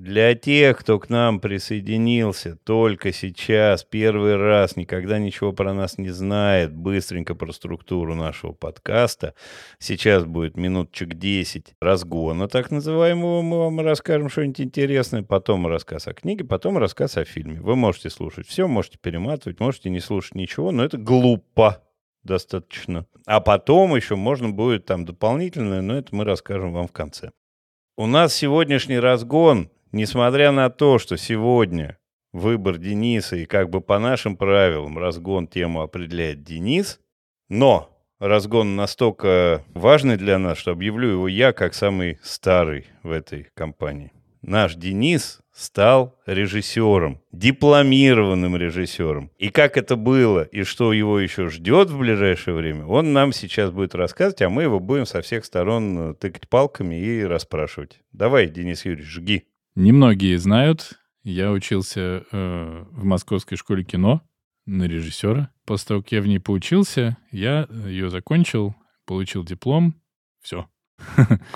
Для тех, кто к нам присоединился только сейчас, первый раз, никогда ничего про нас не знает, быстренько про структуру нашего подкаста. Сейчас будет минуточек 10 разгона, так называемого. Мы вам расскажем что-нибудь интересное, потом рассказ о книге, потом рассказ о фильме. Вы можете слушать все, можете перематывать, можете не слушать ничего, но это глупо достаточно. А потом еще можно будет там дополнительное, но это мы расскажем вам в конце. У нас сегодняшний разгон Несмотря на то, что сегодня выбор Дениса и как бы по нашим правилам разгон тему определяет Денис, но разгон настолько важный для нас, что объявлю его я как самый старый в этой компании. Наш Денис стал режиссером, дипломированным режиссером. И как это было, и что его еще ждет в ближайшее время, он нам сейчас будет рассказывать, а мы его будем со всех сторон тыкать палками и расспрашивать. Давай, Денис Юрьевич, жги. Немногие знают, я учился э, в Московской школе кино на режиссера. После того, как я в ней поучился, я ее закончил, получил диплом, все.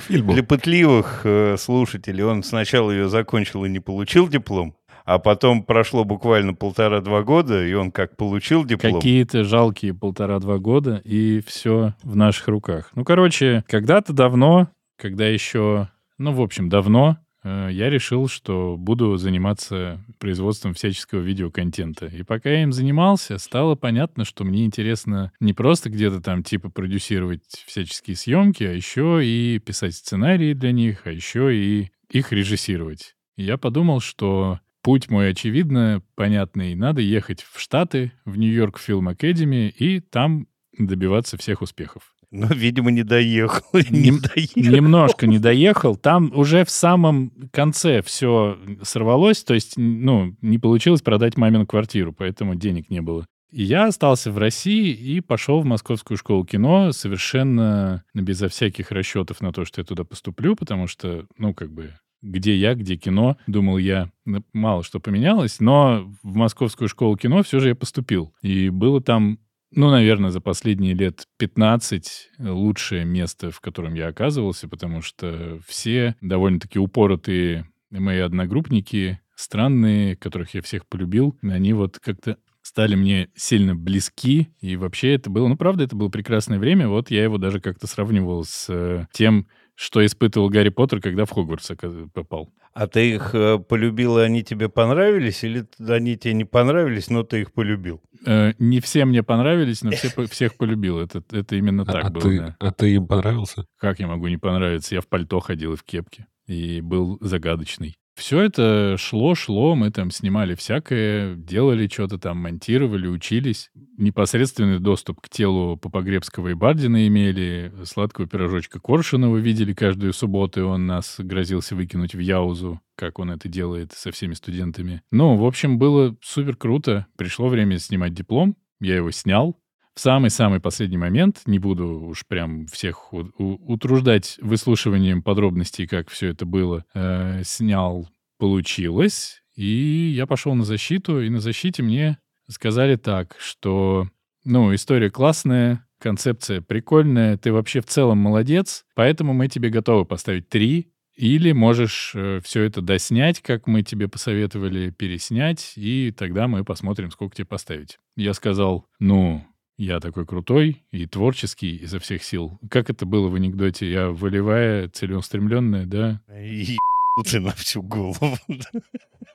Для пытливых э, слушателей он сначала ее закончил и не получил диплом, а потом прошло буквально полтора-два года, и он как получил диплом. Какие-то жалкие полтора-два года, и все в наших руках. Ну, короче, когда-то давно, когда еще, ну, в общем, давно, Э, я решил, что буду заниматься производством всяческого видеоконтента. И пока я им занимался, стало понятно, что мне интересно не просто где-то там типа продюсировать всяческие съемки, а еще и писать сценарии для них, а еще и их режиссировать. И я подумал, что путь мой очевидно понятный. Надо ехать в Штаты, в Нью-Йорк Фильм Академи и там добиваться всех успехов. Ну, видимо, не доехал. Не, не доехал. Немножко не доехал. Там уже в самом конце все сорвалось, то есть, ну, не получилось продать мамину квартиру, поэтому денег не было. И я остался в России и пошел в Московскую школу кино совершенно безо всяких расчетов на то, что я туда поступлю, потому что, ну, как бы, где я, где кино, думал я, мало что поменялось, но в Московскую школу кино все же я поступил. И было там ну, наверное, за последние лет 15 лучшее место, в котором я оказывался, потому что все довольно-таки упоротые мои одногруппники, странные, которых я всех полюбил, они вот как-то стали мне сильно близки, и вообще это было, ну, правда, это было прекрасное время, вот я его даже как-то сравнивал с э, тем, что испытывал Гарри Поттер, когда в Хогвартс попал. А ты их э, полюбил, и они тебе понравились, или они тебе не понравились, но ты их полюбил? Э, не все мне понравились, но все, всех полюбил. Это, это именно а, так а было. Ты, да. А ты им понравился? Как я могу не понравиться? Я в пальто ходил и в кепке. И был загадочный. Все это шло, шло, мы там снимали всякое, делали что-то там, монтировали, учились. Непосредственный доступ к телу Попогребского и Бардина имели, сладкого пирожочка Коршунова видели каждую субботу, и он нас грозился выкинуть в Яузу, как он это делает со всеми студентами. Ну, в общем, было супер круто. Пришло время снимать диплом, я его снял, в самый-самый последний момент, не буду уж прям всех у- у- утруждать выслушиванием подробностей, как все это было, э, снял, получилось, и я пошел на защиту, и на защите мне сказали так, что, ну, история классная, концепция прикольная, ты вообще в целом молодец, поэтому мы тебе готовы поставить три, или можешь э, все это доснять, как мы тебе посоветовали, переснять, и тогда мы посмотрим, сколько тебе поставить. Я сказал, ну, я такой крутой и творческий изо всех сил. Как это было в анекдоте? Я волевая, целеустремленная, да? И ты на всю голову.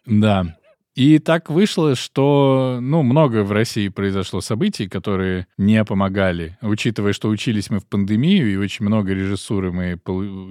Да. И так вышло, что, ну, много в России произошло событий, которые не помогали. Учитывая, что учились мы в пандемию, и очень много режиссуры мы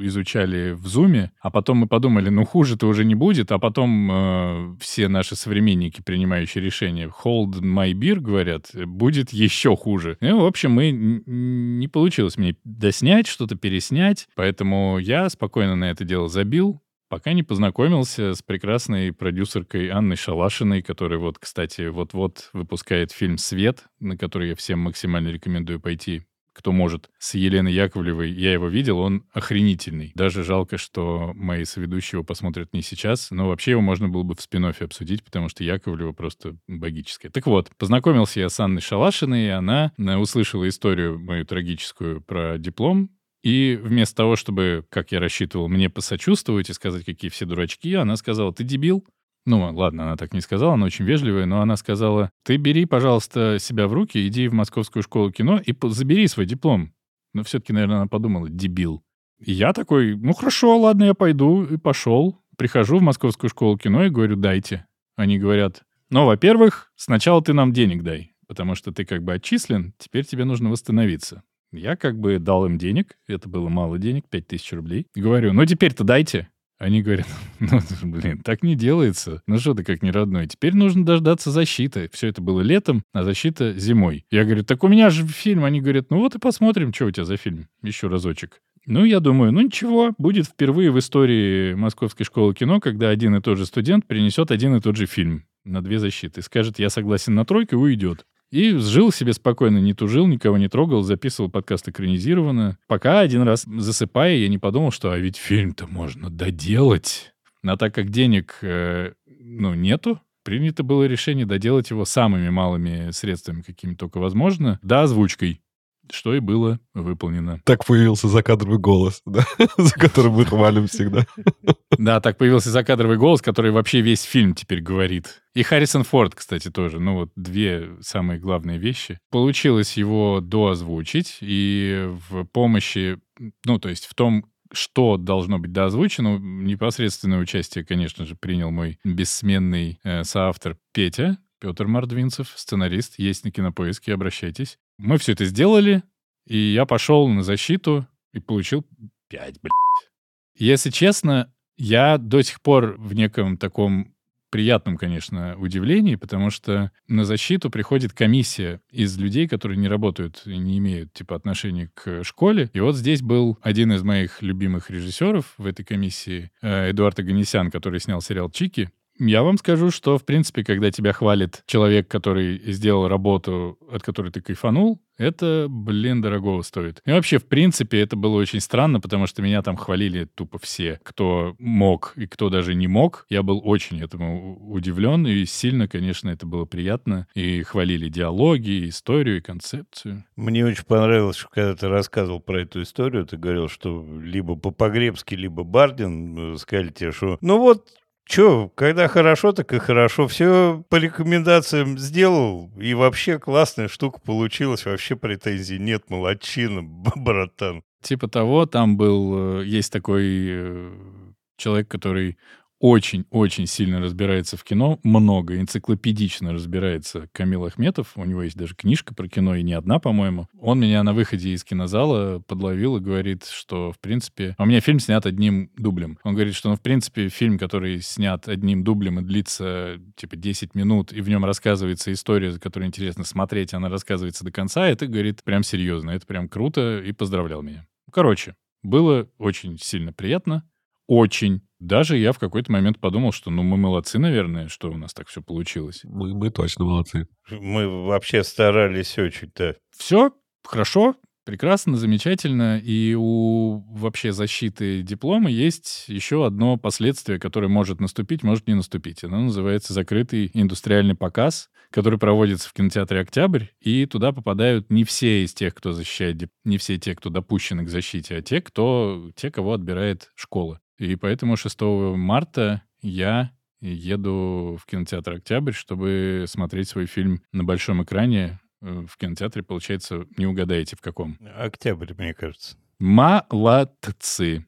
изучали в Зуме, а потом мы подумали, ну, хуже-то уже не будет, а потом э, все наши современники, принимающие решения, hold my beer, говорят, будет еще хуже. И, в общем, мы не получилось мне доснять, что-то переснять, поэтому я спокойно на это дело забил, Пока не познакомился с прекрасной продюсеркой Анной Шалашиной, которая вот, кстати, вот-вот выпускает фильм «Свет», на который я всем максимально рекомендую пойти кто может, с Еленой Яковлевой. Я его видел, он охренительный. Даже жалко, что мои соведущие его посмотрят не сейчас, но вообще его можно было бы в спин обсудить, потому что Яковлева просто богическая. Так вот, познакомился я с Анной Шалашиной, и она э, услышала историю мою трагическую про диплом, И вместо того, чтобы, как я рассчитывал, мне посочувствовать и сказать, какие все дурачки, она сказала, ты дебил. Ну, ладно, она так не сказала, она очень вежливая, но она сказала, ты бери, пожалуйста, себя в руки, иди в Московскую школу кино и забери свой диплом. Но все-таки, наверное, она подумала, дебил. И я такой, ну хорошо, ладно, я пойду, и пошел. Прихожу в Московскую школу кино и говорю, дайте. Они говорят, ну, во-первых, сначала ты нам денег дай, потому что ты как бы отчислен, теперь тебе нужно восстановиться. Я как бы дал им денег, это было мало денег, 5000 рублей. Говорю, ну теперь-то дайте. Они говорят, ну, блин, так не делается. Ну что ты как не родной. Теперь нужно дождаться защиты. Все это было летом, а защита зимой. Я говорю, так у меня же фильм. Они говорят, ну вот и посмотрим, что у тебя за фильм. Еще разочек. Ну, я думаю, ну ничего, будет впервые в истории Московской школы кино, когда один и тот же студент принесет один и тот же фильм на две защиты. Скажет, я согласен на тройку и уйдет. И жил себе спокойно, не тужил, никого не трогал, записывал подкаст экранизированно. Пока один раз засыпая, я не подумал, что а ведь фильм-то можно доделать. А так как денег, э, ну, нету, принято было решение доделать его самыми малыми средствами, какими только возможно, да, озвучкой что и было выполнено. Так появился закадровый голос, да, за которым мы хвалим всегда. Да, так появился закадровый голос, который вообще весь фильм теперь говорит. И Харрисон Форд, кстати, тоже. Ну вот две самые главные вещи. Получилось его доозвучить, и в помощи, ну то есть в том, что должно быть доозвучено, непосредственное участие, конечно же, принял мой бессменный э, соавтор Петя, Петр Мордвинцев, сценарист, есть на кинопоиске, обращайтесь. Мы все это сделали, и я пошел на защиту и получил 5, блядь. Если честно, я до сих пор в неком таком приятном, конечно, удивлении, потому что на защиту приходит комиссия из людей, которые не работают и не имеют, типа, отношения к школе. И вот здесь был один из моих любимых режиссеров в этой комиссии, э, Эдуард Аганесян, который снял сериал «Чики». Я вам скажу, что, в принципе, когда тебя хвалит человек, который сделал работу, от которой ты кайфанул, это, блин, дорогого стоит. И вообще, в принципе, это было очень странно, потому что меня там хвалили тупо все, кто мог и кто даже не мог. Я был очень этому удивлен, и сильно, конечно, это было приятно. И хвалили диалоги, и историю, и концепцию. Мне очень понравилось, что когда ты рассказывал про эту историю, ты говорил, что либо по-погребски, либо Бардин э, сказали тебе, что ну вот Че, когда хорошо, так и хорошо. Все по рекомендациям сделал, и вообще классная штука получилась. Вообще претензий нет, молодчина, братан. Типа того, там был, э, есть такой э, человек, который очень-очень сильно разбирается в кино, много, энциклопедично разбирается Камил Ахметов. У него есть даже книжка про кино, и не одна, по-моему. Он меня на выходе из кинозала подловил и говорит, что, в принципе... А у меня фильм снят одним дублем. Он говорит, что, ну, в принципе, фильм, который снят одним дублем и длится, типа, 10 минут, и в нем рассказывается история, за которой интересно смотреть, она рассказывается до конца, это, говорит, прям серьезно, это прям круто, и поздравлял меня. Короче, было очень сильно приятно. Очень. Даже я в какой-то момент подумал, что ну мы молодцы, наверное, что у нас так все получилось. Мы, мы точно молодцы. Мы вообще старались очень-то. Все хорошо, прекрасно, замечательно. И у вообще защиты диплома есть еще одно последствие, которое может наступить, может не наступить. Оно называется закрытый индустриальный показ, который проводится в кинотеатре «Октябрь», и туда попадают не все из тех, кто защищает, не все те, кто допущены к защите, а те, кто, те, кого отбирает школа. И поэтому 6 марта я еду в кинотеатр «Октябрь», чтобы смотреть свой фильм на большом экране. Э, в кинотеатре, получается, не угадаете в каком. «Октябрь», мне кажется. Молодцы.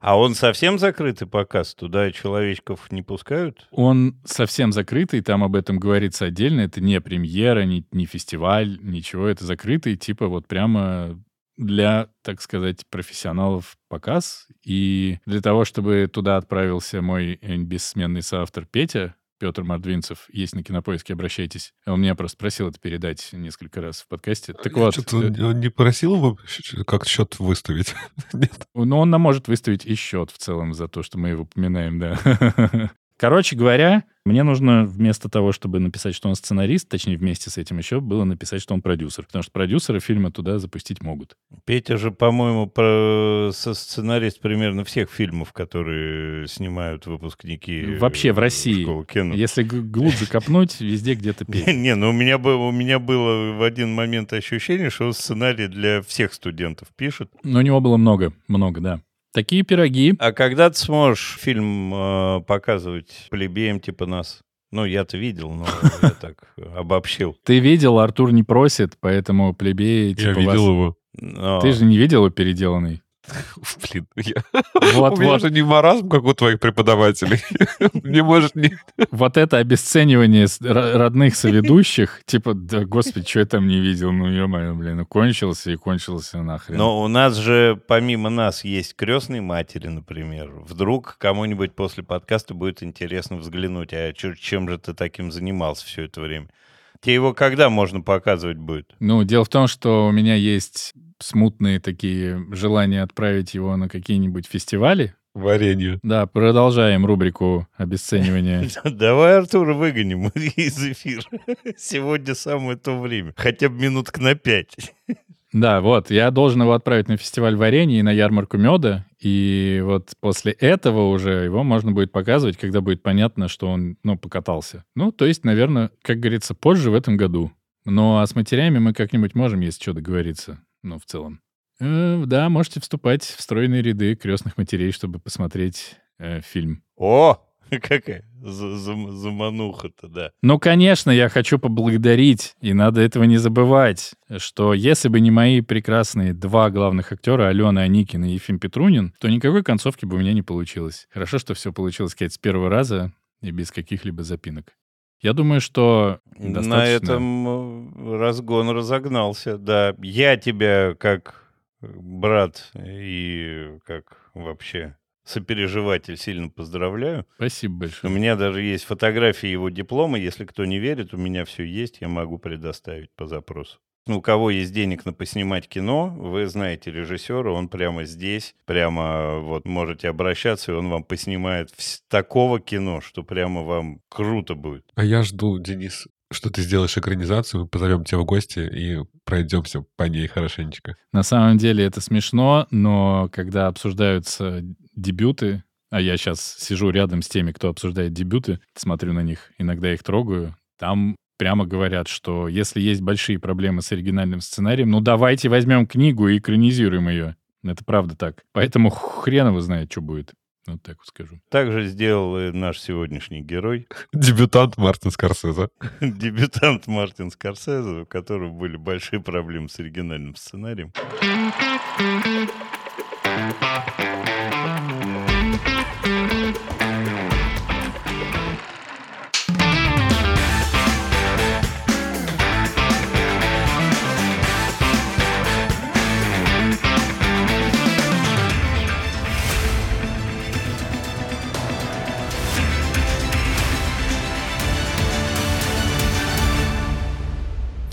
А он совсем закрытый показ? Туда человечков не пускают? Он совсем закрытый, там об этом говорится отдельно. Это не премьера, не, не фестиваль, ничего. Это закрытый, типа вот прямо для, так сказать, профессионалов показ. И для того, чтобы туда отправился мой бессменный соавтор Петя, Петр Мордвинцев, есть на кинопоиске, обращайтесь. Он меня просто просил это передать несколько раз в подкасте. Так Я вот. Что-то он э, не просил его как счет выставить? Нет. Ну, он нам может выставить и счет в целом за то, что мы его упоминаем, да. Короче говоря, Мне нужно вместо того, чтобы написать, что он сценарист, точнее, вместе с этим еще было написать, что он продюсер. Потому что продюсеры фильма туда запустить могут. Петя же, по-моему, про... со сценарист примерно всех фильмов, которые снимают выпускники Вообще в России. школы кино. Если глубже копнуть, везде где-то Не, петь. не, ну у меня, было, у меня было в один момент ощущение, что он сценарий для всех студентов пишет. Но у него было много, много, да. Такие пироги. А когда ты сможешь фильм э, показывать плебеям типа нас? Ну, я-то видел, но я так обобщил. Ты видел, Артур не просит, поэтому плебеи Я типа видел его. Ты же не видел его переделанный? Блин, я- Вот, у меня вот, же не маразм, как у твоих преподавателей. Не может не... вот это обесценивание родных соведущих, типа, да, господи, что я там не видел, ну, ё-моё, блин, ну, кончился и кончился нахрен. Но у нас же, помимо нас, есть крестные матери, например. Вдруг кому-нибудь после подкаста будет интересно взглянуть, а чем же ты таким занимался все это время? Тебе его когда можно показывать будет? Ну, дело в том, что у меня есть смутные такие желания отправить его на какие-нибудь фестивали. Варенье. Да, продолжаем рубрику обесценивания. Давай Артура выгоним из эфира. Сегодня самое то время. Хотя бы минуток на пять. Да, вот, я должен его отправить на фестиваль варенья и на ярмарку меда, и вот после этого уже его можно будет показывать, когда будет понятно, что он, ну, покатался. Ну, то есть, наверное, как говорится, позже в этом году. Ну, а с матерями мы как-нибудь можем, если что, договориться, ну, в целом. Э, да, можете вступать в стройные ряды крестных матерей, чтобы посмотреть э, фильм. О, какая за- за- замануха-то, да. Ну, конечно, я хочу поблагодарить, и надо этого не забывать, что если бы не мои прекрасные два главных актера, Алена Аникина и Ефим Петрунин, то никакой концовки бы у меня не получилось. Хорошо, что все получилось, сказать, с первого раза и без каких-либо запинок. Я думаю, что На достаточно... этом э, разгон разогнался, да. Я тебя как брат и как вообще сопереживатель сильно поздравляю. Спасибо У большое. меня даже есть фотографии его диплома. Если кто не верит, у меня все есть, я могу предоставить по запросу. Ну, у кого есть денег на поснимать кино, вы знаете режиссера, он прямо здесь, прямо вот можете обращаться, и он вам поснимает вс- такого кино, что прямо вам круто будет. А я жду, Денис, что ты сделаешь экранизацию, мы позовем тебя в гости и пройдемся по ней хорошенечко. На самом деле это смешно, но когда обсуждаются дебюты, а я сейчас сижу рядом с теми, кто обсуждает дебюты, смотрю на них, иногда их трогаю, там прямо говорят, что если есть большие проблемы с оригинальным сценарием, ну давайте возьмем книгу и экранизируем ее. Это правда так. Поэтому хрен его знает, что будет. Вот так вот скажу. Так же сделал и наш сегодняшний герой, Дебютант Мартин Скорсезе. дебютант Мартин Скорсезе, у которого были большие проблемы с оригинальным сценарием.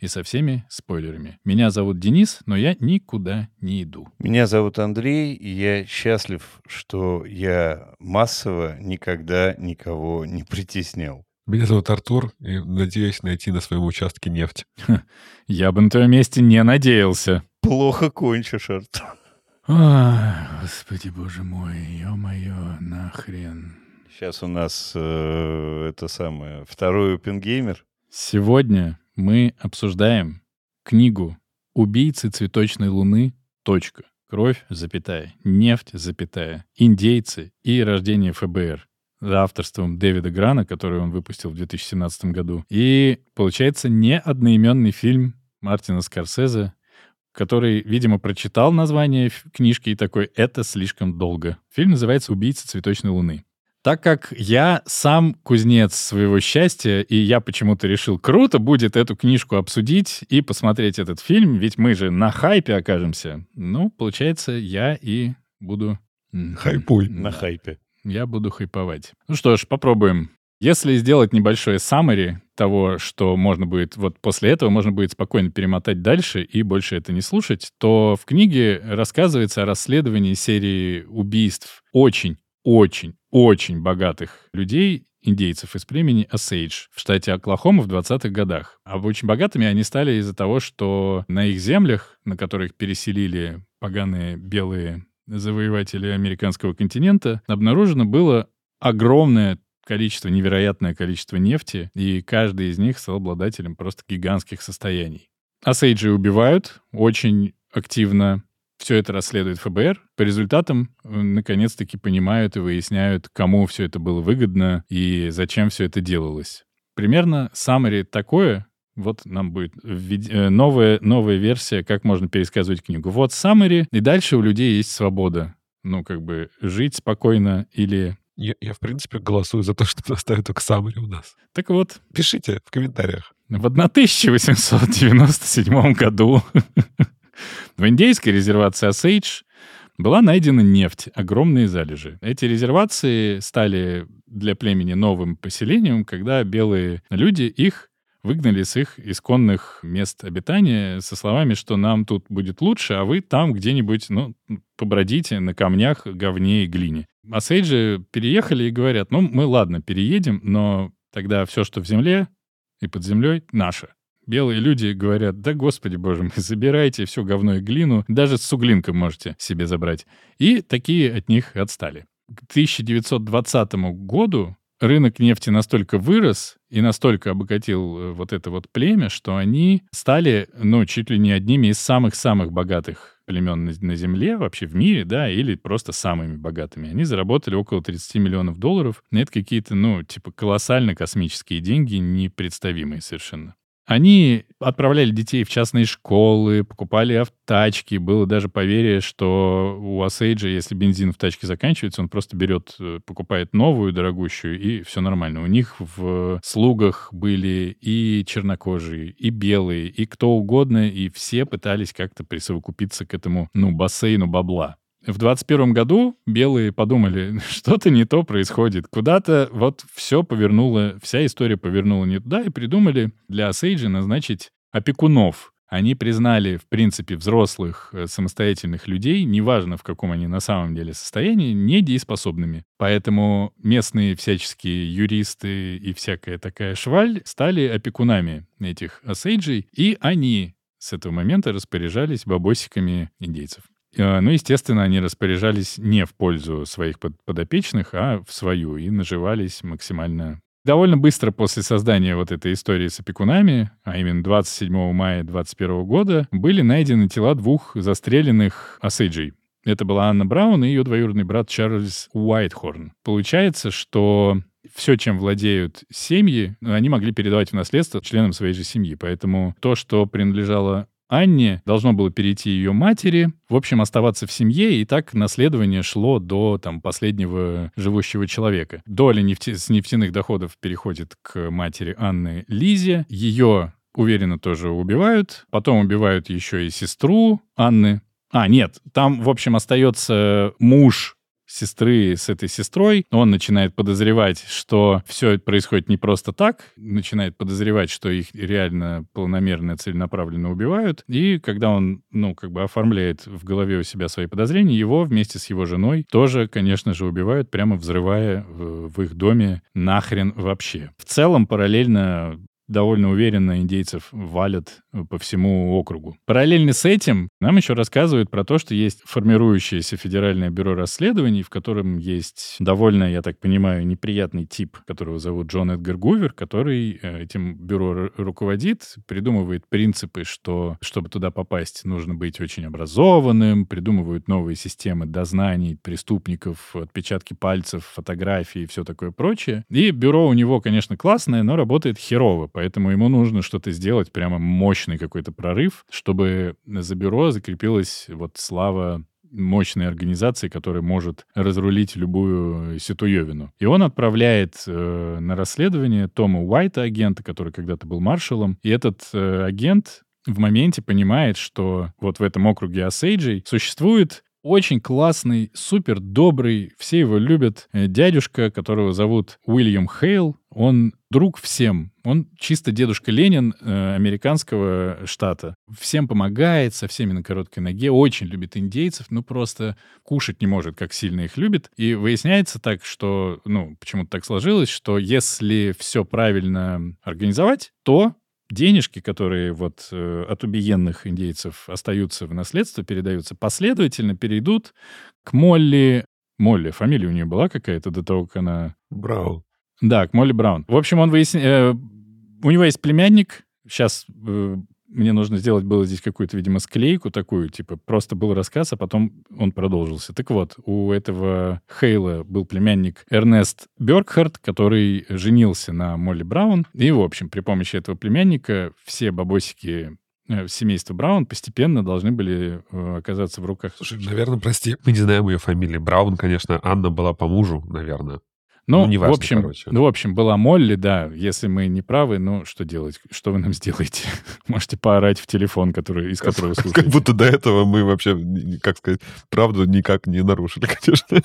и со всеми спойлерами. Меня зовут Денис, но я никуда не иду. Меня зовут Андрей, и я счастлив, что я массово никогда никого не притеснял. Меня зовут Артур, и надеюсь найти на своем участке нефть. Я бы на твоем месте не надеялся. Плохо кончишь, Артур. Ой, господи, боже мой, ё-моё, нахрен. Сейчас у нас э, это самое, второй опенгеймер. Сегодня мы обсуждаем книгу «Убийцы цветочной луны. Точка. Кровь, запятая, нефть, запятая, индейцы и рождение ФБР» за авторством Дэвида Грана, который он выпустил в 2017 году. И получается не одноименный фильм Мартина Скорсезе, который, видимо, прочитал название книжки и такой «это слишком долго». Фильм называется «Убийца цветочной луны». Так как я сам кузнец своего счастья, и я почему-то решил, круто будет эту книжку обсудить и посмотреть этот фильм, ведь мы же на хайпе окажемся. Ну, получается, я и буду... Хайпуй. На хайпе. Я буду хайповать. Ну что ж, попробуем. Если сделать небольшое summary того, что можно будет, вот после этого можно будет спокойно перемотать дальше и больше это не слушать, то в книге рассказывается о расследовании серии убийств очень, очень, очень богатых людей, индейцев из племени Осейдж в штате Оклахома в 20-х годах. А очень богатыми они стали из-за того, что на их землях, на которых переселили поганые белые завоеватели американского континента, обнаружено было огромное количество, невероятное количество нефти, и каждый из них стал обладателем просто гигантских состояний. Осейджи убивают очень активно, все это расследует ФБР. По результатам, э, наконец-таки понимают и выясняют, кому все это было выгодно и зачем все это делалось. Примерно summary такое. Вот нам будет э, новая, новая версия, как можно пересказывать книгу. Вот summary, и дальше у людей есть свобода. Ну, как бы жить спокойно или я, я, в принципе, голосую за то, чтобы оставить только summary у нас. Так вот. Пишите в комментариях. В 1897 году в индейской резервации Осейдж была найдена нефть, огромные залежи. Эти резервации стали для племени новым поселением, когда белые люди их выгнали с их исконных мест обитания со словами, что нам тут будет лучше, а вы там где-нибудь, ну, побродите на камнях, говне и глине. А Сейджи переехали и говорят, ну, мы, ладно, переедем, но тогда все, что в земле и под землей, наше белые люди говорят, да господи боже мой, забирайте все говно и глину, даже с суглинком можете себе забрать. И такие от них отстали. К 1920 году рынок нефти настолько вырос и настолько обогатил э, вот это вот племя, что они стали, ну, чуть ли не одними из самых-самых богатых племен на Земле, вообще в мире, да, или просто самыми богатыми. Они заработали около 30 миллионов долларов. Это какие-то, ну, типа колоссально космические деньги, непредставимые совершенно. Они отправляли детей в частные школы, покупали автотачки. Было даже поверье, что у Асейджа, если бензин в тачке заканчивается, он просто берет, э, покупает новую, дорогущую, и все нормально. У них в слугах были и чернокожие, и белые, и кто угодно, и все пытались как-то присовокупиться к этому, ну, бассейну бабла. В 21 году белые подумали, что-то не то происходит. Куда-то вот все повернуло, вся история повернула не туда, и придумали для Осейджи назначить опекунов. Они признали, в принципе, взрослых э, самостоятельных людей, неважно в каком они на самом деле состоянии, недееспособными. Поэтому местные всяческие юристы и всякая такая шваль стали опекунами этих осейджей, и они с этого момента распоряжались бабосиками индейцев. Э, ну, естественно, они распоряжались не в пользу своих подопечных, а в свою, и наживались максимально Довольно быстро после создания вот этой истории с опекунами, а именно 27 мая 2021 года, были найдены тела двух застреленных осейджей. Это была Анна Браун и ее двоюродный брат Чарльз Уайтхорн. Получается, что все, чем владеют семьи, они могли передавать в наследство членам своей же семьи. Поэтому то, что принадлежало Анне должно было перейти ее матери, в общем, оставаться в семье, и так наследование шло до там, последнего живущего человека. Доля нефти... с нефтяных доходов переходит к матери Анны Лизе. Ее уверенно тоже убивают. Потом убивают еще и сестру Анны. А, нет, там, в общем, остается муж сестры с этой сестрой. Он начинает подозревать, что все происходит не просто так, начинает подозревать, что их реально планомерно, целенаправленно убивают. И когда он, ну, как бы оформляет в голове у себя свои подозрения, его вместе с его женой тоже, конечно же, убивают, прямо взрывая в, в их доме нахрен вообще. В целом, параллельно довольно уверенно индейцев валят э, по всему округу. Параллельно с этим нам еще рассказывают про то, что есть формирующееся Федеральное бюро расследований, в котором есть довольно, я так понимаю, неприятный тип, которого зовут Джон Эдгар Гувер, который э, этим бюро руководит, придумывает принципы, что чтобы туда попасть, нужно быть очень образованным, придумывают новые системы дознаний преступников, отпечатки пальцев, фотографии и все такое прочее. И бюро у него, конечно, классное, но работает херово, Поэтому ему нужно что-то сделать, прямо мощный какой-то прорыв, чтобы за бюро закрепилась вот слава мощной организации, которая может разрулить любую ситуевину. И он отправляет э, на расследование Тома Уайта, агента, который когда-то был маршалом. И этот э, агент в моменте понимает, что вот в этом округе Осейджей существует очень классный, супер добрый, все его любят. Э, дядюшка, которого зовут Уильям Хейл, он друг всем. Он чисто дедушка Ленин э, американского штата. Всем помогает, со всеми на короткой ноге, очень любит индейцев, ну просто кушать не может, как сильно их любит. И выясняется так, что, ну, почему-то так сложилось, что если все правильно организовать, то денежки, которые вот э, от убиенных индейцев остаются в наследство, передаются, последовательно перейдут к Молли. Молли, фамилия у нее была какая-то до того, как она... Браун. Да, к Молли Браун. В общем, он выясняет... Э, у него есть племянник, сейчас э, мне нужно сделать было здесь какую-то, видимо, склейку такую, типа просто был рассказ, а потом он продолжился. Так вот, у этого Хейла был племянник Эрнест Бергхард, который женился на Молли Браун. И, в общем, при помощи этого племянника все бабосики э, семейства Браун постепенно должны были э, оказаться в руках. Слушай, наверное, прости, мы не знаем ее фамилии. Браун, конечно, Анна была по мужу, наверное. Ну, Ну, неважно, в общем, короче. ну, в общем, была Молли, да. Если мы не правы, ну, что делать? Что вы нам сделаете? Можете поорать в телефон, который, из которого Как слушаете. будто до этого мы вообще, как сказать, правду никак не нарушили, конечно.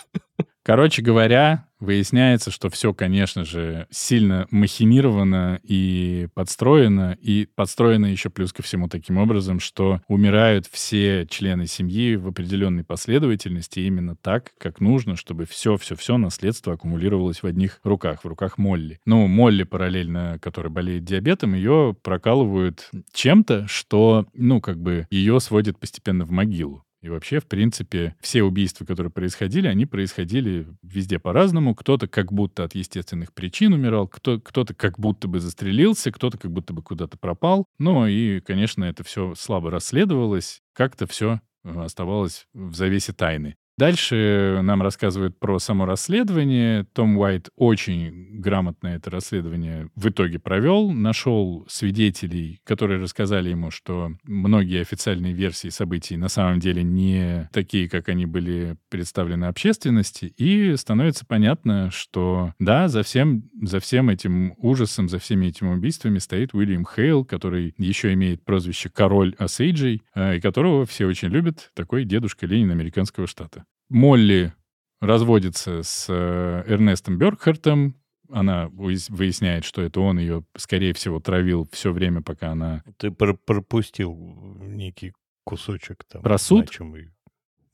Короче говоря, выясняется, что все, конечно же, сильно махинировано и подстроено, и подстроено еще плюс ко всему таким образом, что умирают все члены семьи в определенной последовательности именно так, как нужно, чтобы все-все-все наследство аккумулировалось в одних руках, в руках Молли. Ну, Молли параллельно, которая болеет диабетом, ее прокалывают чем-то, что, ну, как бы ее сводит постепенно в могилу. И вообще, в принципе, все убийства, которые происходили, они происходили везде по-разному. Кто-то как будто от естественных причин умирал, кто, кто-то как будто бы застрелился, кто-то как будто бы куда-то пропал. Ну и, конечно, это все слабо расследовалось. Как-то все оставалось в завесе тайны. Дальше нам рассказывают про само расследование. Том Уайт очень грамотно это расследование в итоге провел. Нашел свидетелей, которые рассказали ему, что многие официальные версии событий на самом деле не такие, как они были представлены общественности. И становится понятно, что да, за всем, за всем этим ужасом, за всеми этими убийствами стоит Уильям Хейл, который еще имеет прозвище «Король Осейджей», э, и которого все очень любят, такой дедушка Ленин американского штата. Молли разводится с э, Эрнестом Бергхартом. Она выяс- выясняет, что это он ее, скорее всего, травил все время, пока она... Ты пр- пропустил некий кусочек там. Про суд? значимый.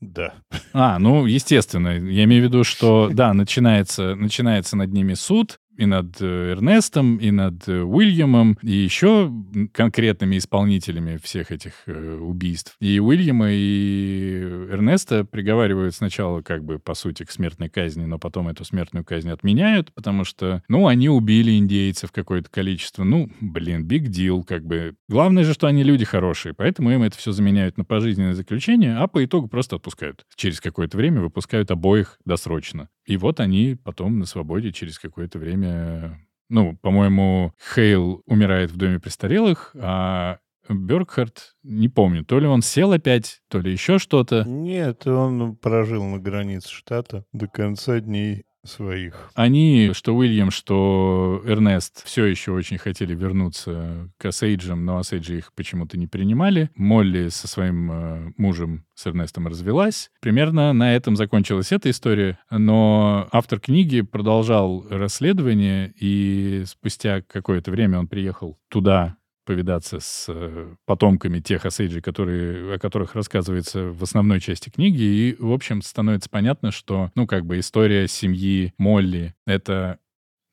Да. А, ну, естественно. Я имею в виду, что, да, начинается, начинается над ними суд, и над э, Эрнестом, и над э, Уильямом, и еще конкретными исполнителями всех этих э, убийств. И Уильяма, и Эрнеста приговаривают сначала, как бы, по сути, к смертной казни, но потом эту смертную казнь отменяют, потому что, ну, они убили индейцев какое-то количество. Ну, блин, big deal, как бы. Главное же, что они люди хорошие, поэтому им это все заменяют на пожизненное заключение, а по итогу просто отпускают. Через какое-то время выпускают обоих досрочно. И вот они потом на свободе через какое-то время... Ну, по-моему, Хейл умирает в доме престарелых, а Бергхард, не помню, то ли он сел опять, то ли еще что-то. Нет, он прожил на границе штата до конца дней своих. Они, что Уильям, что Эрнест, все еще очень хотели вернуться к Осейджам, но Осейджи их почему-то не принимали. Молли со своим э, мужем, с Эрнестом, развелась. Примерно на этом закончилась эта история, но автор книги продолжал расследование, и спустя какое-то время он приехал туда, повидаться с э, потомками тех Осейджей, которые, о которых рассказывается в основной части книги. И, в общем, становится понятно, что, ну, как бы история семьи Молли — это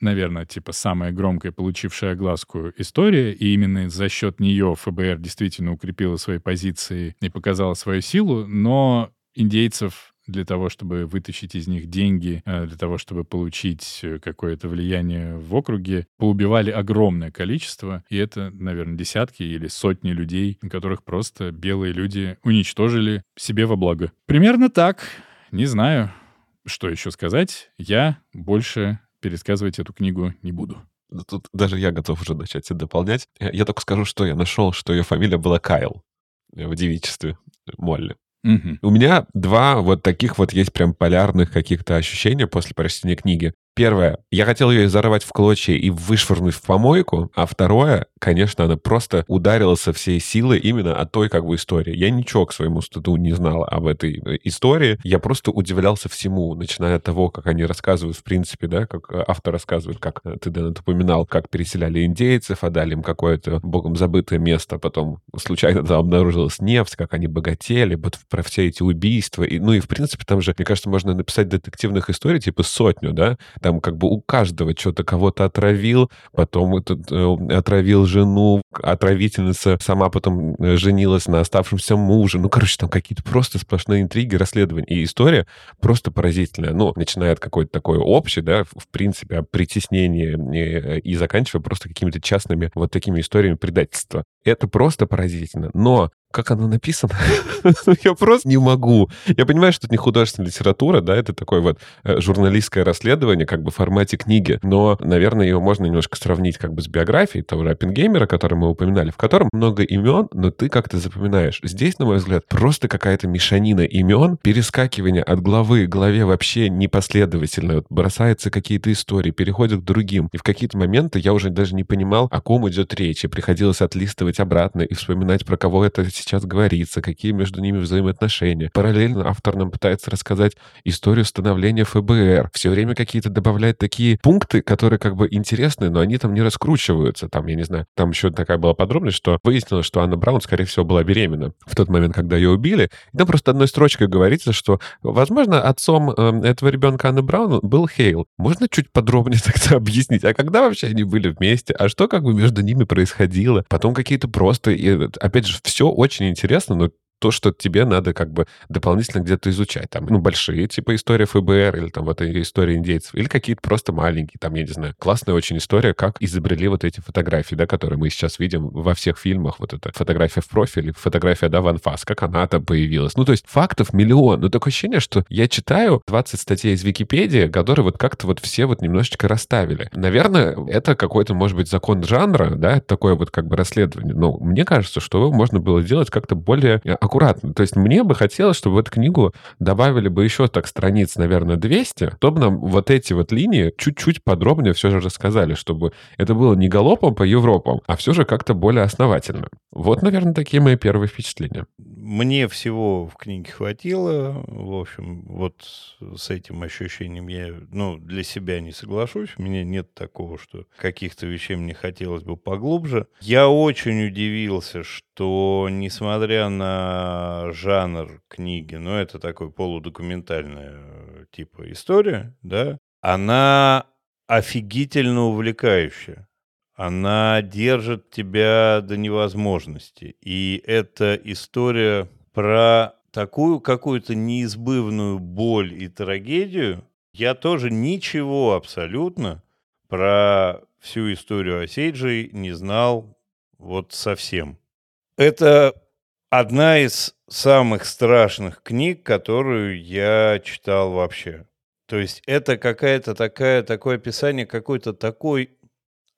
наверное, типа самая громкая, получившая огласку история, и именно за счет нее ФБР действительно укрепила свои позиции и показала свою силу, но индейцев для того, чтобы вытащить из них деньги, э, для того, чтобы получить э, какое-то влияние в округе, поубивали огромное количество, и это, наверное, десятки или сотни людей, которых просто белые люди уничтожили себе во благо. Примерно так. Не знаю, что еще сказать. Я больше пересказывать эту книгу не буду. Тут даже я готов уже начать это дополнять. Я только скажу, что я нашел, что ее фамилия была Кайл э, в девичестве Молли. Мгм. У меня два вот таких вот есть прям полярных каких-то ощущения после прочтения книги. Первое, я хотел ее зарвать в клочья и вышвырнуть в помойку, а второе, конечно, она просто ударила со всей силы именно от той как бы истории. Я ничего к своему стыду не знал об этой э, истории, я просто удивлялся всему, начиная от того, как они рассказывают, в принципе, да, как э, автор рассказывает, как э, ты, Дэн, это упоминал, как переселяли индейцев, отдали им какое-то богом забытое место, потом случайно там обнаружилась нефть, как они богатели, вот про все эти убийства. И, ну и, в принципе, там же, мне кажется, можно написать детективных историй типа сотню, да, там как бы у каждого что-то кого-то отравил, потом этот, э, отравил жену, отравительница сама потом э, женилась на оставшемся муже. Ну, короче, там какие-то просто сплошные интриги, расследования. И история просто поразительная. Ну, начиная от какой-то такой общей, да, в принципе, о притеснении э, и заканчивая просто какими-то частными вот такими историями предательства. Это просто поразительно. Но как оно написано, Ну, я просто не могу. Я понимаю, что это не художественная литература, да, это такое вот э, журналистское расследование, как бы в формате книги, но, наверное, ее можно немножко сравнить как бы с биографией того же Оппенгеймера, который мы упоминали, в котором много имен, но ты как-то запоминаешь. Здесь, на мой взгляд, просто какая-то мешанина имен, перескакивание от главы к главе вообще непоследовательно. Вот бросаются какие-то истории, переходят к другим. И в какие-то моменты я уже даже не понимал, о ком идет речь, и приходилось отлистывать обратно и вспоминать, про кого это сейчас говорится, какие между ними взаимоотношения. Параллельно автор нам пытается рассказать историю становления ФБР. Все время какие-то добавляет такие пункты, которые как бы интересны, но они там не раскручиваются. Там, я не знаю, там еще такая была подробность, что выяснилось, что Анна Браун, скорее всего, была беременна в тот момент, когда ее убили. И там просто одной строчкой говорится, что, возможно, отцом э, этого ребенка Анны Браун был Хейл. Можно чуть подробнее тогда объяснить, а когда вообще они были вместе? А что как бы между ними происходило? Потом какие-то просто... И, опять же, все очень интересно, но то, что тебе надо как бы дополнительно где-то изучать. Там, ну, большие, типа история ФБР или там вот история индейцев, или какие-то просто маленькие, там, я не знаю. Классная очень история, как изобрели вот эти фотографии, да, которые мы сейчас видим во всех фильмах. Вот эта фотография в профиле, фотография, да, в анфас, как она там появилась. Ну, то есть фактов миллион. Но такое ощущение, что я читаю 20 статей из Википедии, которые вот как-то вот все вот немножечко расставили. Наверное, это какой-то, может быть, закон жанра, да, такое вот как бы расследование. Но мне кажется, что его можно было делать как-то более аккуратно. То есть мне бы хотелось, чтобы в эту книгу добавили бы еще так страниц, наверное, 200, чтобы нам вот эти вот линии чуть-чуть подробнее все же рассказали, чтобы это было не галопом по Европам, а все же как-то более основательно. Вот, наверное, такие мои первые впечатления. Мне всего в книге хватило. В общем, вот с этим ощущением я ну, для себя не соглашусь. У меня нет такого, что каких-то вещей мне хотелось бы поглубже. Я очень удивился, что несмотря на жанр книги, ну это такой полудокументальная э, типа история, да, она офигительно увлекающая она держит тебя до невозможности. И это история про такую какую-то неизбывную боль и трагедию. Я тоже ничего абсолютно про всю историю Осейджей не знал вот совсем. Это одна из самых страшных книг, которую я читал вообще. То есть это какая-то такая, такое описание какой-то такой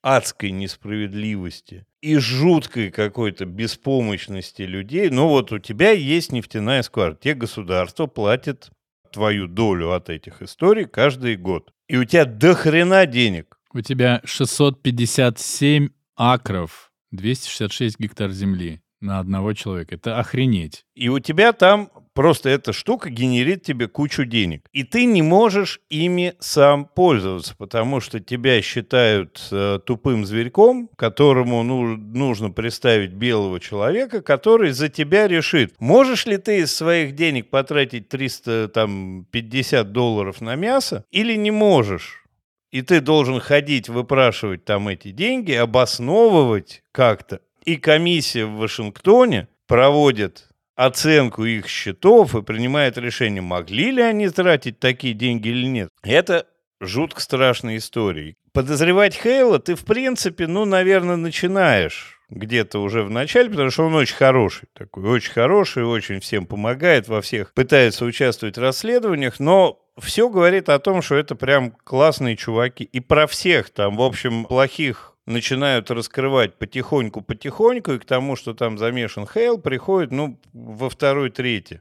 адской несправедливости и жуткой какой-то беспомощности людей. Ну вот у тебя есть нефтяная скважина, тебе государство платит твою долю от этих историй каждый год. И у тебя до хрена денег. У тебя 657 акров, 266 гектар земли на одного человека. Это охренеть. И у тебя там просто эта штука генерит тебе кучу денег. И ты не можешь ими сам пользоваться, потому что тебя считают э, тупым зверьком, которому ну, нужно представить белого человека, который за тебя решит, можешь ли ты из своих денег потратить 350 долларов на мясо или не можешь. И ты должен ходить, выпрашивать там эти деньги, обосновывать как-то. И комиссия в Вашингтоне проводит оценку их счетов и принимает решение, могли ли они тратить такие деньги или нет. Это жутко страшная история. Подозревать Хейла ты, в принципе, ну, наверное, начинаешь где-то уже в начале, потому что он очень хороший, такой очень хороший, очень всем помогает, во всех пытается участвовать в расследованиях, но все говорит о том, что это прям классные чуваки. И про всех там, в общем, плохих начинают раскрывать потихоньку-потихоньку, и к тому, что там замешан Хейл, приходит, ну, во второй трети.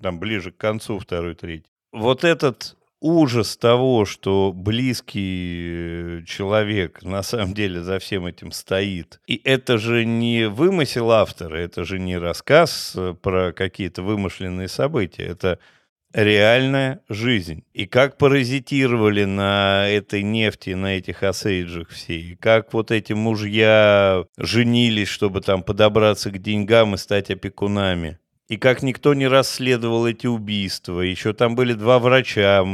там ближе к концу второй трети. Вот этот ужас того, что близкий э, человек на самом деле за всем этим стоит. И это же не вымысел автора, это же не рассказ э, про какие-то вымышленные события, это реальная жизнь. И как паразитировали на этой нефти, на этих осейджах все. И как вот эти мужья женились, чтобы там подобраться к деньгам и стать опекунами. И как никто не расследовал эти убийства. Еще там были два врача,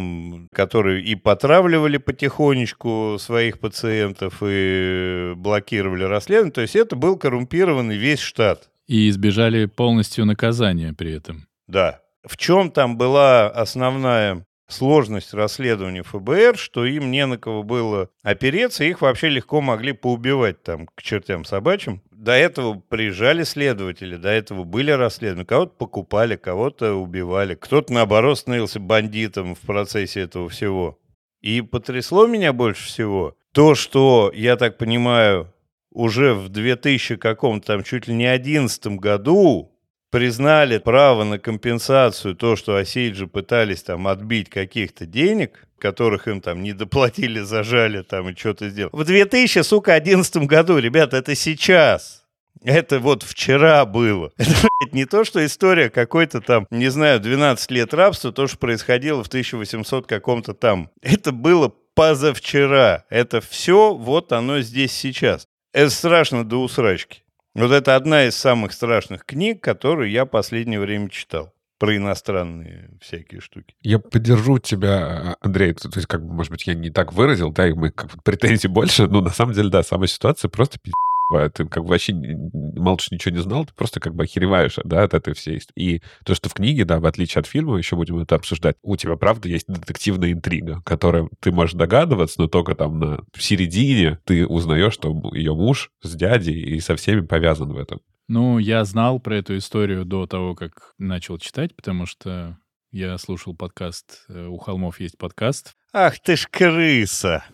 которые и потравливали потихонечку своих пациентов, и блокировали расследование. То есть это был коррумпированный весь штат. И избежали полностью наказания при этом. Да. В чем там была основная сложность расследования ФБР, что им не на кого было опереться, их вообще легко могли поубивать там к чертям собачьим. До этого приезжали следователи, до этого были расследования. Кого-то покупали, кого-то убивали, кто-то, наоборот, становился бандитом в процессе этого всего. И потрясло меня больше всего то, что, я так понимаю, уже в 2000 каком-то там чуть ли не 11 году признали право на компенсацию, то, что Осейджи пытались там отбить каких-то денег, которых им там не доплатили, зажали там и что-то сделали. В 2000, сука, 11 году, ребята, это сейчас. Это вот вчера было. Это, блядь, не то, что история какой-то там, не знаю, 12 лет рабства, то, что происходило в 1800 каком-то там. Это было позавчера. Это все, вот оно здесь сейчас. Это страшно до усрачки. Вот это одна из самых страшных книг, которую я последнее время читал про иностранные всякие штуки. Я поддержу тебя, Андрей. То есть, как бы, может быть, я не так выразил, да, и мы как бы претензий больше, но на самом деле, да, сама ситуация просто пиздец ты как бы вообще мало что ничего не знал, ты просто как бы охереваешь, да, от этой всей. И то, что в книге, да, в отличие от фильма, еще будем это обсуждать, у тебя, правда, есть детективная интрига, которая ты можешь догадываться, но только там на в середине ты узнаешь, что ее муж с дядей и со всеми повязан в этом. Ну, я знал про эту историю до того, как начал читать, потому что я слушал подкаст э, «У холмов есть подкаст». Ах ты ж крыса!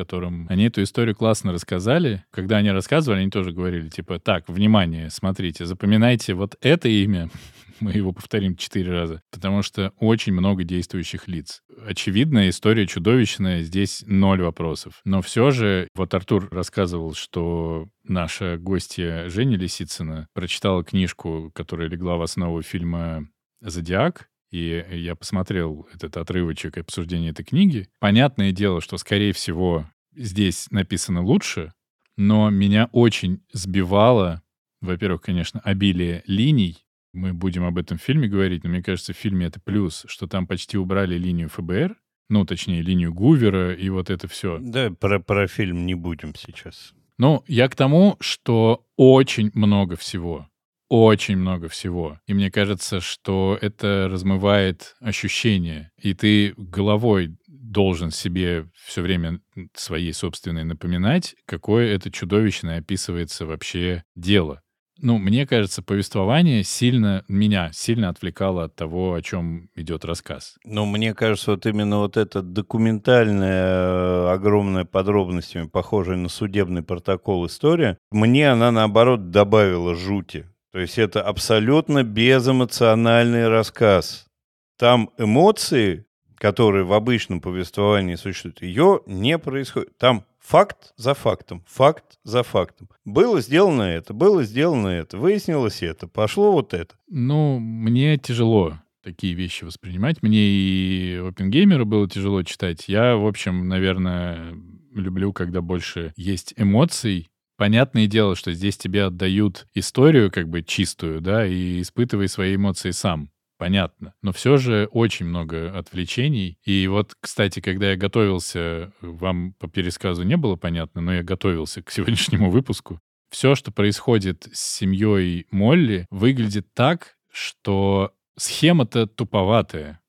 В котором они эту историю классно рассказали. Когда они рассказывали, они тоже говорили, типа, так, внимание, смотрите, запоминайте вот это имя, мы его повторим четыре раза, потому что очень много действующих лиц. Очевидно, история чудовищная, здесь ноль вопросов. Но все же, вот Артур рассказывал, что наша гостья Женя Лисицына прочитала книжку, которая легла в основу фильма «Зодиак», и я посмотрел этот отрывочек обсуждения этой книги. Понятное дело, что, скорее всего, здесь написано лучше, но меня очень сбивало, во-первых, конечно, обилие линий. Мы будем об этом в фильме говорить, но мне кажется, в фильме это плюс, что там почти убрали линию ФБР, ну, точнее, линию Гувера и вот это все. Да, про, про фильм не будем сейчас. Ну, я к тому, что очень много всего очень много всего. И мне кажется, что это размывает ощущения. И ты головой должен себе все время своей собственной напоминать, какое это чудовищное описывается вообще дело. Ну, мне кажется, повествование сильно меня сильно отвлекало от того, о чем идет рассказ. Ну, мне кажется, вот именно вот эта документальная, э, огромная подробностями, похожая на судебный протокол история, мне она, наоборот, добавила жути. То есть это абсолютно безэмоциональный рассказ. Там эмоции, которые в обычном повествовании существуют, ее не происходит. Там факт за фактом, факт за фактом. Было сделано это, было сделано это, выяснилось это, пошло вот это. Ну, мне тяжело такие вещи воспринимать. Мне и Опенгеймера было тяжело читать. Я, в общем, наверное, люблю, когда больше есть эмоций, Понятное дело, что здесь тебе отдают историю как бы чистую, да, и испытывай свои эмоции сам. Понятно. Но все же очень много отвлечений. И вот, кстати, когда я готовился, вам по пересказу не было понятно, но я готовился к сегодняшнему выпуску. Все, что происходит с семьей Молли, выглядит так, что схема-то туповатая.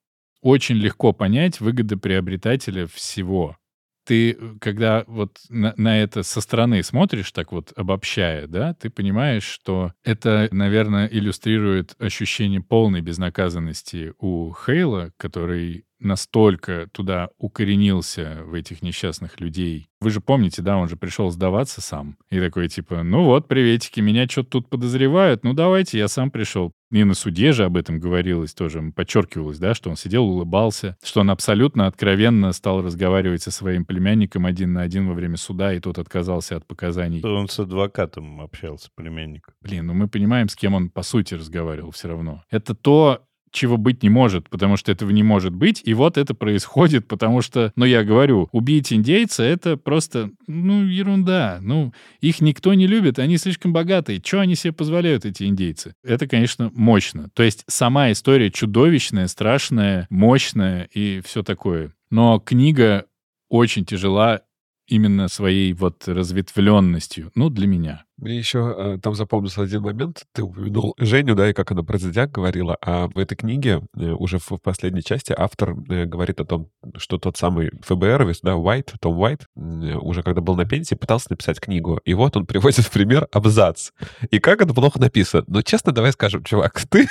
Очень легко понять выгодоприобретателя всего ты, э, когда вот на, на это со стороны смотришь, так вот обобщая, да, ты понимаешь, что это, наверное, иллюстрирует ощущение полной безнаказанности у Хейла, который настолько туда укоренился в этих несчастных людей. Вы же помните, да, он же пришел сдаваться сам. И такой типа, ну вот, приветики, меня что-то тут подозревают, ну давайте, я сам пришел. И на суде же об этом говорилось тоже, подчеркивалось, да, что он сидел, улыбался, что он абсолютно откровенно стал разговаривать со своим племянником один на один во время суда, и тот отказался от показаний. Он с адвокатом общался, племянник. Блин, ну мы понимаем, с кем он по сути разговаривал все равно. Это то, чего быть не может, потому что этого не может быть, и вот это происходит, потому что, ну, я говорю, убить индейца — это просто, ну, ерунда. Ну, их никто не любит, они слишком богатые. Что они себе позволяют, эти индейцы? Это, конечно, мощно. То есть сама история чудовищная, страшная, мощная и все такое. Но книга очень тяжела именно своей вот разветвленностью, ну, для меня. Мне еще э, там запомнился один момент. Ты упомянул Женю, да, и как она про зодиак говорила. А в этой книге, э, уже в, в последней части, автор э, говорит о том, что тот самый ФБРовец, да, Уайт, Том Уайт, э, уже когда был на пенсии, пытался написать книгу. И вот он приводит в пример абзац. И как это плохо написано. Но честно, давай скажем, чувак, ты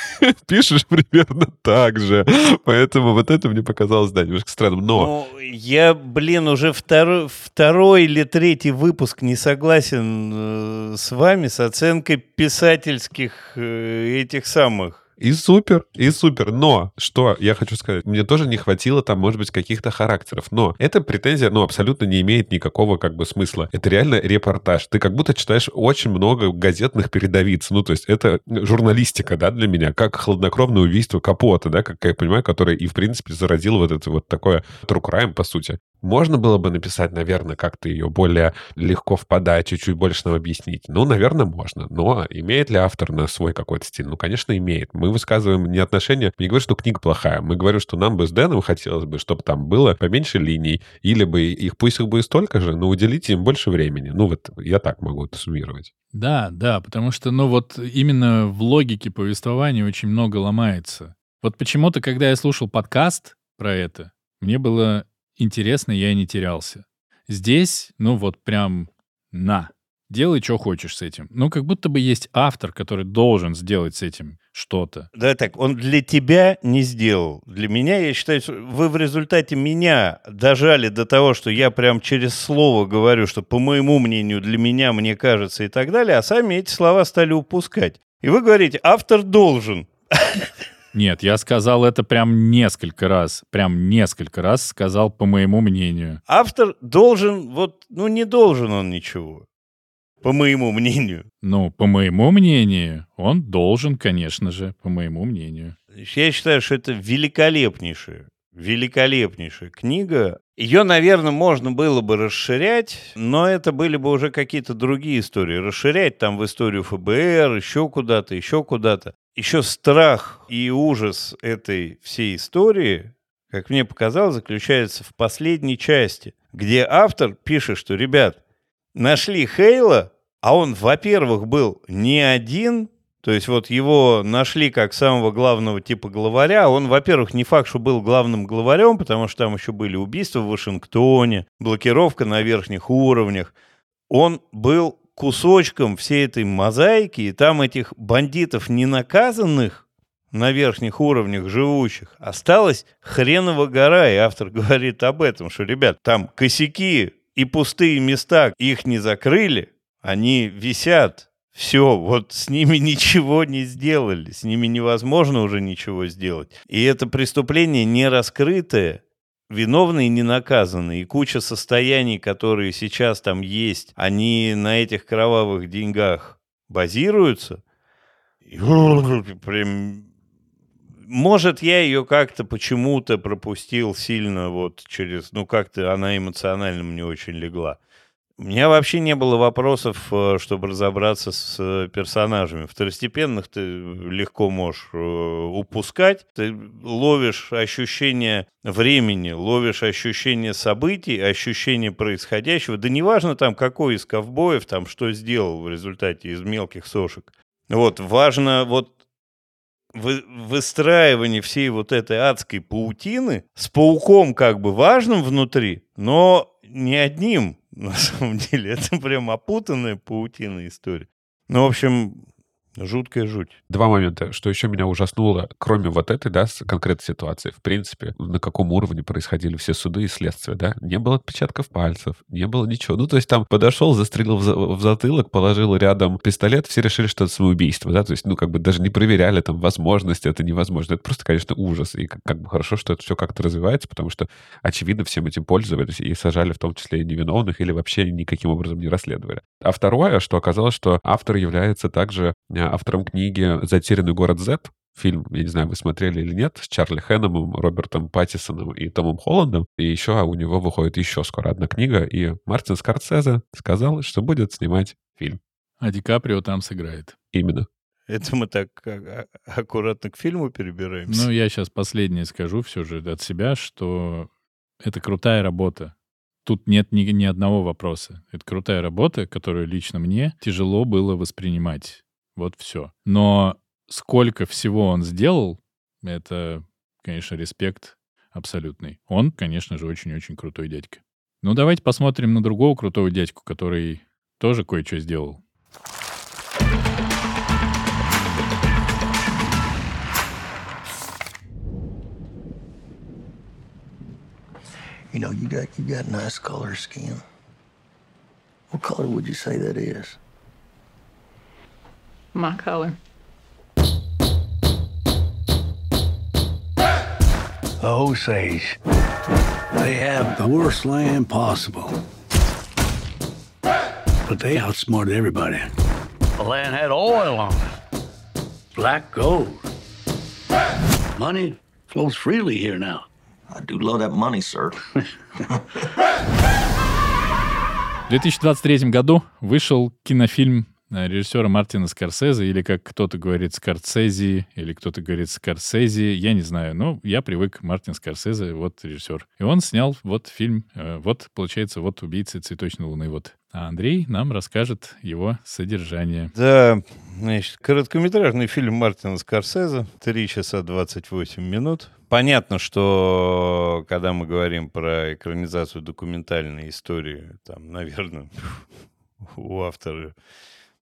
пишешь примерно так же. Поэтому вот это мне показалось, да, немножко странным. Но... Ну, я, блин, уже второй, второй или третий выпуск не согласен э, с вами с оценкой писательских э, этих самых. И супер, и супер. Но, что я хочу сказать, мне тоже не хватило там, может быть, каких-то характеров. Но эта претензия, ну, абсолютно не имеет никакого как бы смысла. Это реально репортаж. Ты как будто читаешь очень много газетных передовиц. Ну, то есть это журналистика, да, для меня. Как хладнокровное убийство Капота, да, как я понимаю, который и, в принципе, зародил вот это вот такое true crime, по сути. Можно было бы написать, наверное, как-то ее более легко в подаче, чуть больше нам объяснить. Ну, наверное, можно. Но имеет ли автор на свой какой-то стиль? Ну, конечно, имеет. Мы высказываем не отношения, не говорю, что книга плохая. Мы говорим, что нам бы с Дэном хотелось бы, чтобы там было поменьше линий, или бы их, пусть их будет столько же, но уделите им больше времени. Ну, вот я так могу это суммировать. Да, да, потому что, ну, вот именно в логике повествования очень много ломается. Вот почему-то, когда я слушал подкаст про это, мне было интересно, я не терялся. Здесь, ну вот прям на, делай, что хочешь с этим. Ну, как будто бы есть автор, который должен сделать с этим что-то. Да, так, он для тебя не сделал. Для меня, я считаю, вы в результате меня дожали до того, что я прям через слово говорю, что по моему мнению, для меня, мне кажется и так далее, а сами эти слова стали упускать. И вы говорите, автор должен. Нет, я сказал это прям несколько раз. Прям несколько раз сказал, по моему мнению. Автор должен, вот, ну не должен он ничего. По моему мнению. Ну, по моему мнению, он должен, конечно же, по моему мнению. Я считаю, что это великолепнейшая, великолепнейшая книга. Ее, наверное, можно было бы расширять, но это были бы уже какие-то другие истории. Расширять там в историю ФБР, еще куда-то, еще куда-то еще страх и ужас этой всей истории, как мне показалось, заключается в последней части, где автор пишет, что, ребят, нашли Хейла, а он, во-первых, был не один, то есть вот его нашли как самого главного типа главаря. Он, во-первых, не факт, что был главным главарем, потому что там еще были убийства в Вашингтоне, блокировка на верхних уровнях. Он был кусочком всей этой мозаики, и там этих бандитов ненаказанных на верхних уровнях живущих осталась хренова гора, и автор говорит об этом, что, ребят, там косяки и пустые места, их не закрыли, они висят, все, вот с ними ничего не сделали, с ними невозможно уже ничего сделать. И это преступление не раскрытое, виновные не наказаны, и куча состояний, которые сейчас там есть, они на этих кровавых деньгах базируются. Прям... Может, я ее как-то почему-то пропустил сильно вот через... Ну, как-то она эмоционально мне очень легла. У меня вообще не было вопросов, э, чтобы разобраться с э, персонажами. Второстепенных ты легко можешь э, упускать. Ты ловишь ощущение времени, ловишь ощущение событий, ощущение происходящего. Да неважно там, какой из ковбоев там что сделал в результате из мелких сошек. Вот, важно вот вы, выстраивание всей вот этой адской паутины с пауком как бы важным внутри, но не одним, на самом деле. Это прям опутанная паутина история. Ну, в общем, Жуткая жуть. Два момента. Что еще меня ужаснуло, кроме вот этой, да, конкретной ситуации, в принципе, на каком уровне происходили все суды и следствия, да? Не было отпечатков пальцев, не было ничего. Ну, то есть там подошел, застрелил в, за- в затылок, положил рядом пистолет, все решили, что это самоубийство, да? То есть, ну, как бы даже не проверяли там возможности, это невозможно. Это просто, конечно, ужас. И как, как бы хорошо, что это все как-то развивается, потому что, очевидно, всем этим пользовались и сажали в том числе и невиновных или вообще никаким образом не расследовали. А второе, что оказалось, что автор является также автором книги «Затерянный город Z», фильм, я не знаю, вы смотрели или нет, с Чарли Хэнномом, Робертом Паттисоном и Томом Холландом. И еще у него выходит еще скоро одна книга, и Мартин Скорсезе сказал, что будет снимать фильм. А Ди Каприо там сыграет. Именно. Это мы так а- а- аккуратно к фильму перебираемся. Ну, я сейчас последнее скажу все же от себя, что это крутая работа. Тут нет ни, ни одного вопроса. Это крутая работа, которую лично мне тяжело было воспринимать. Вот все. Но сколько всего он сделал, это, конечно, респект абсолютный. Он, конечно же, очень-очень крутой дядька. Ну, давайте посмотрим на другого крутого дядьку, который тоже кое-что сделал. You know, you got you got nice color skin. What color would you say that is? My color. The Osage. They have the worst land possible. But they outsmarted everybody. The land had oil on it. Black gold. Money flows freely here now. I do love that money, sir. В 2023 году вышел кинофильм э, режиссера Мартина Скорсезе, или как кто-то говорит Скорсези, или кто-то говорит Скорсези, я не знаю, но я привык Мартин Скорсезе, вот режиссер. И он снял вот фильм, э, вот, получается, вот «Убийцы цветочной луны», вот. А Андрей нам расскажет его содержание. Да, значит, короткометражный фильм Мартина Скорсезе, 3 часа 28 минут. Понятно, что когда мы говорим про экранизацию документальной истории, там, наверное, у автора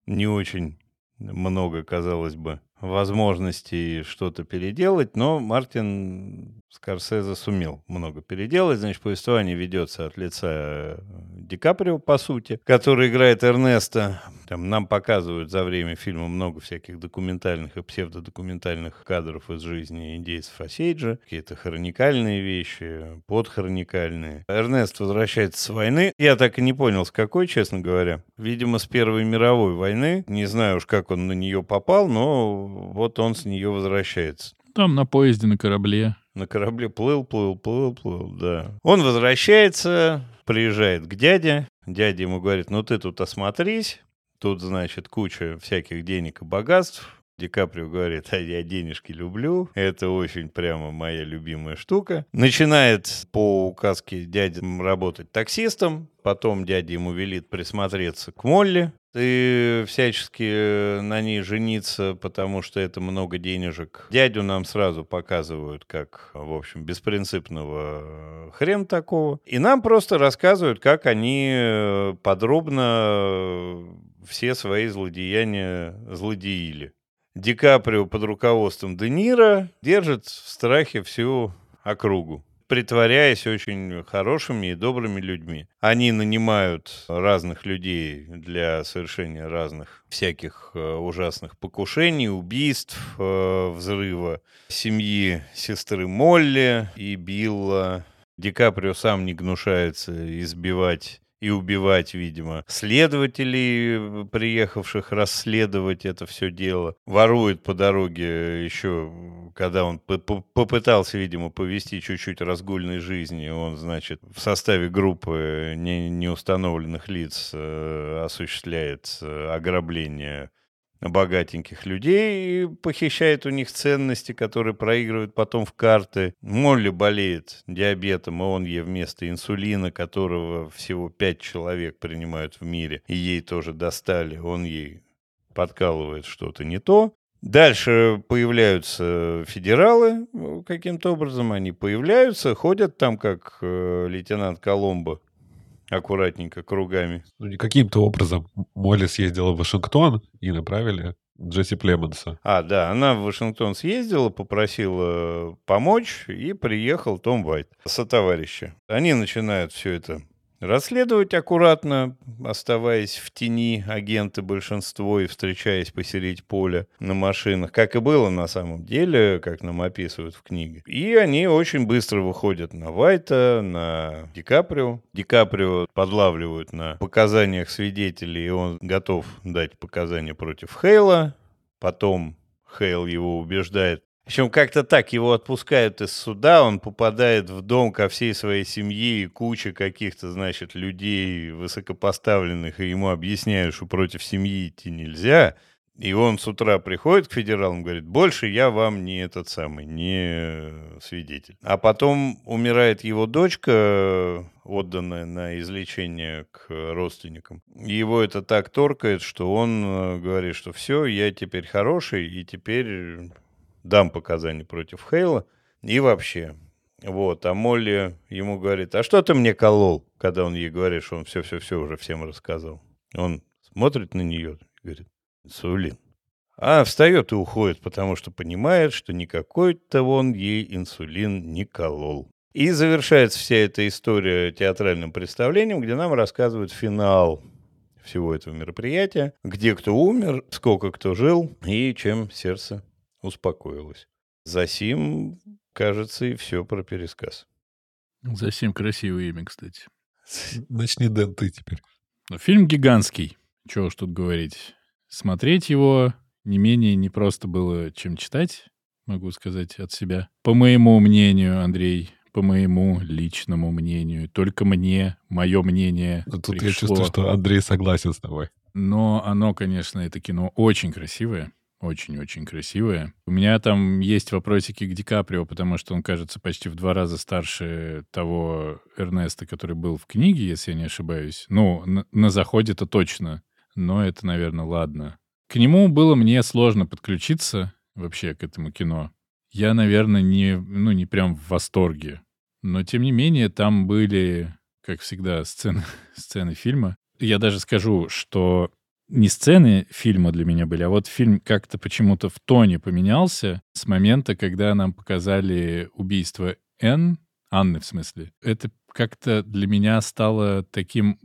не очень много, казалось бы, возможностей что-то переделать, но Мартин Скорсезе сумел много переделать. Значит, повествование ведется от лица э, Ди Каприо, по сути, который играет Эрнеста. Там нам показывают за время фильма много всяких документальных и псевдодокументальных кадров из жизни индейцев Осейджа, какие-то хроникальные вещи, подхроникальные. Эрнест возвращается с войны. Я так и не понял, с какой, честно говоря. Видимо, с Первой мировой войны. Не знаю уж, как он на нее попал, но вот он с нее возвращается. Там на поезде, на корабле. На корабле плыл, плыл, плыл, плыл, да. Он возвращается, приезжает к дяде. Дядя ему говорит, ну ты тут осмотрись. Тут, значит, куча всяких денег и богатств. Ди Каприо говорит, а я денежки люблю, это очень прямо моя любимая штука. Начинает по указке дяди работать таксистом, потом дядя ему велит присмотреться к Молли, и всячески на ней жениться, потому что это много денежек. Дядю нам сразу показывают как, в общем, беспринципного хрен такого. И нам просто рассказывают, как они э, подробно все свои злодеяния злодеяли. Ди Каприо под руководством Де Ниро держит в страхе всю округу притворяясь очень хорошими и добрыми людьми. Они нанимают разных людей для совершения разных всяких э, ужасных покушений, убийств, э, взрыва семьи сестры Молли и Билла. Ди Каприо сам не гнушается избивать и убивать, видимо, следователей, приехавших расследовать это все дело. Ворует по дороге еще, когда он попытался, видимо, повести чуть-чуть разгульной жизни, он, значит, в составе группы не, неустановленных лиц э, осуществляет э, ограбление богатеньких людей и похищает у них ценности, которые проигрывают потом в карты. Молли болеет диабетом, и он ей вместо инсулина, которого всего пять человек принимают в мире, и ей тоже достали, он ей подкалывает что-то не то. Дальше появляются федералы каким-то образом, они появляются, ходят там как э, лейтенант Коломбо, аккуратненько, кругами. Ну, каким-то образом Молли съездила в Вашингтон и направили Джесси Племонса. А, да, она в Вашингтон съездила, попросила помочь, и приехал Том Уайт со товарища. Они начинают все это Расследовать аккуратно, оставаясь в тени агенты большинство и встречаясь посередине поля на машинах, как и было на самом деле, как нам описывают в книге. И они очень быстро выходят на Вайта, на Ди Каприо. Ди Каприо подлавливают на показаниях свидетелей, и он готов дать показания против Хейла. Потом Хейл его убеждает причем как-то так его отпускают из суда, он попадает в дом ко всей своей семье и куча каких-то, значит, людей высокопоставленных, и ему объясняют, что против семьи идти нельзя. И он с утра приходит к федералам, говорит, больше я вам не этот самый, не свидетель. А потом умирает его дочка, отданная на излечение к родственникам. Его это так торкает, что он э, говорит, что все, я теперь хороший, и теперь дам показания против Хейла и вообще. Вот, а Молли ему говорит, а что ты мне колол, когда он ей говорит, что он все-все-все уже всем рассказал. Он смотрит на нее и говорит, инсулин. А встает и уходит, потому что понимает, что никакой-то он ей инсулин не колол. И завершается вся эта история театральным представлением, где нам рассказывают финал всего этого мероприятия, где кто умер, сколько кто жил и чем сердце успокоилась. Засим, кажется, и все про пересказ. Засим красивое имя, кстати. Начни, Дэн, ты теперь. Но фильм гигантский. Чего уж тут говорить. Смотреть его не менее не просто было, чем читать, могу сказать от себя. По моему мнению, Андрей, по моему личному мнению, только мне, мое мнение Но тут пришло. я чувствую, что Андрей согласен с тобой. Но оно, конечно, это кино очень красивое. Очень-очень красивая. У меня там есть вопросики к Ди Каприо, потому что он кажется почти в два раза старше того Эрнеста, который был в книге, если я не ошибаюсь. Ну, на, на заходе-то точно. Но это, наверное, ладно. К нему было мне сложно подключиться вообще к этому кино. Я, наверное, не, ну, не прям в восторге. Но, тем не менее, там были, как всегда, сцены, сцены фильма. Я даже скажу, что не сцены фильма для меня были, а вот фильм как-то почему-то в тоне поменялся с момента, когда нам показали убийство Н, Анны в смысле. Это как-то для меня стало таким...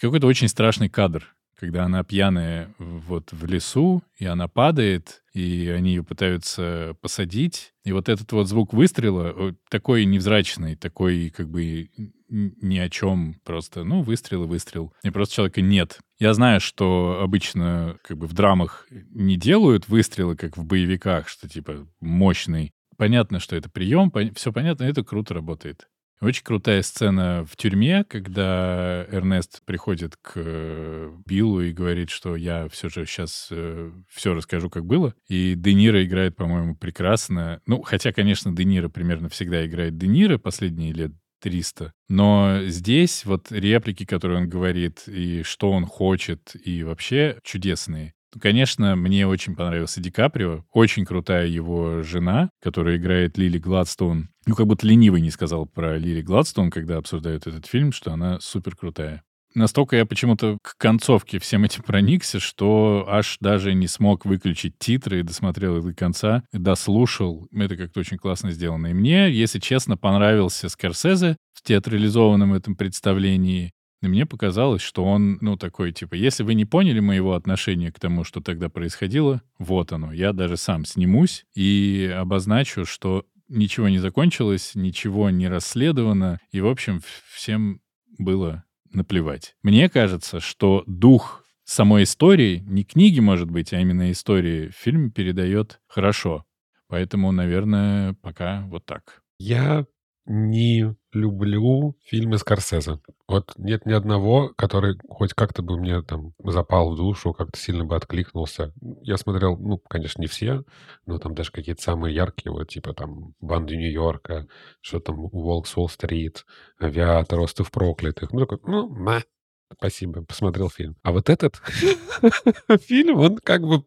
Какой-то очень страшный кадр, когда она пьяная вот в лесу, и она падает, и они ее пытаются посадить. И вот этот вот звук выстрела, такой невзрачный, такой как бы ни о чем, просто, ну, выстрел и выстрел. И просто человека нет. Я знаю, что обычно как бы в драмах не делают выстрелы, как в боевиках, что типа мощный. Понятно, что это прием, пон... все понятно, это круто работает. Очень крутая сцена в тюрьме, когда Эрнест приходит к э, Биллу и говорит, что я все же сейчас э, все расскажу, как было. И Де Ниро играет, по-моему, прекрасно. Ну, хотя, конечно, Де Ниро примерно всегда играет Де Ниро последние лет 300. Но здесь вот реплики, которые он говорит, и что он хочет, и вообще чудесные. Конечно, мне очень понравился Ди Каприо. Очень крутая его жена, которая играет Лили Гладстоун. Ну, как будто ленивый не сказал про Лили Гладстоун, когда обсуждают этот фильм, что она супер крутая настолько я почему-то к концовке всем этим проникся, что аж даже не смог выключить титры и досмотрел их до конца, дослушал. Это как-то очень классно сделано. И мне, если честно, понравился Скорсезе в театрализованном этом представлении. И мне показалось, что он, ну, такой, типа, если вы не поняли моего отношения к тому, что тогда происходило, вот оно. Я даже сам снимусь и обозначу, что ничего не закончилось, ничего не расследовано. И, в общем, всем было наплевать. Мне кажется, что дух самой истории, не книги, может быть, а именно истории, фильм передает хорошо. Поэтому, наверное, пока вот так. Я не люблю фильмы Скорсезе. Вот нет ни одного, который хоть как-то бы мне там запал в душу, как-то сильно бы откликнулся. Я смотрел, ну, конечно, не все, но там даже какие-то самые яркие, вот типа там «Банды Нью-Йорка», что там «Волк с Уолл-стрит», «Авиатор», «Остров проклятых». Ну, такой, ну, ма. Спасибо, посмотрел фильм. А вот этот фильм, он как бы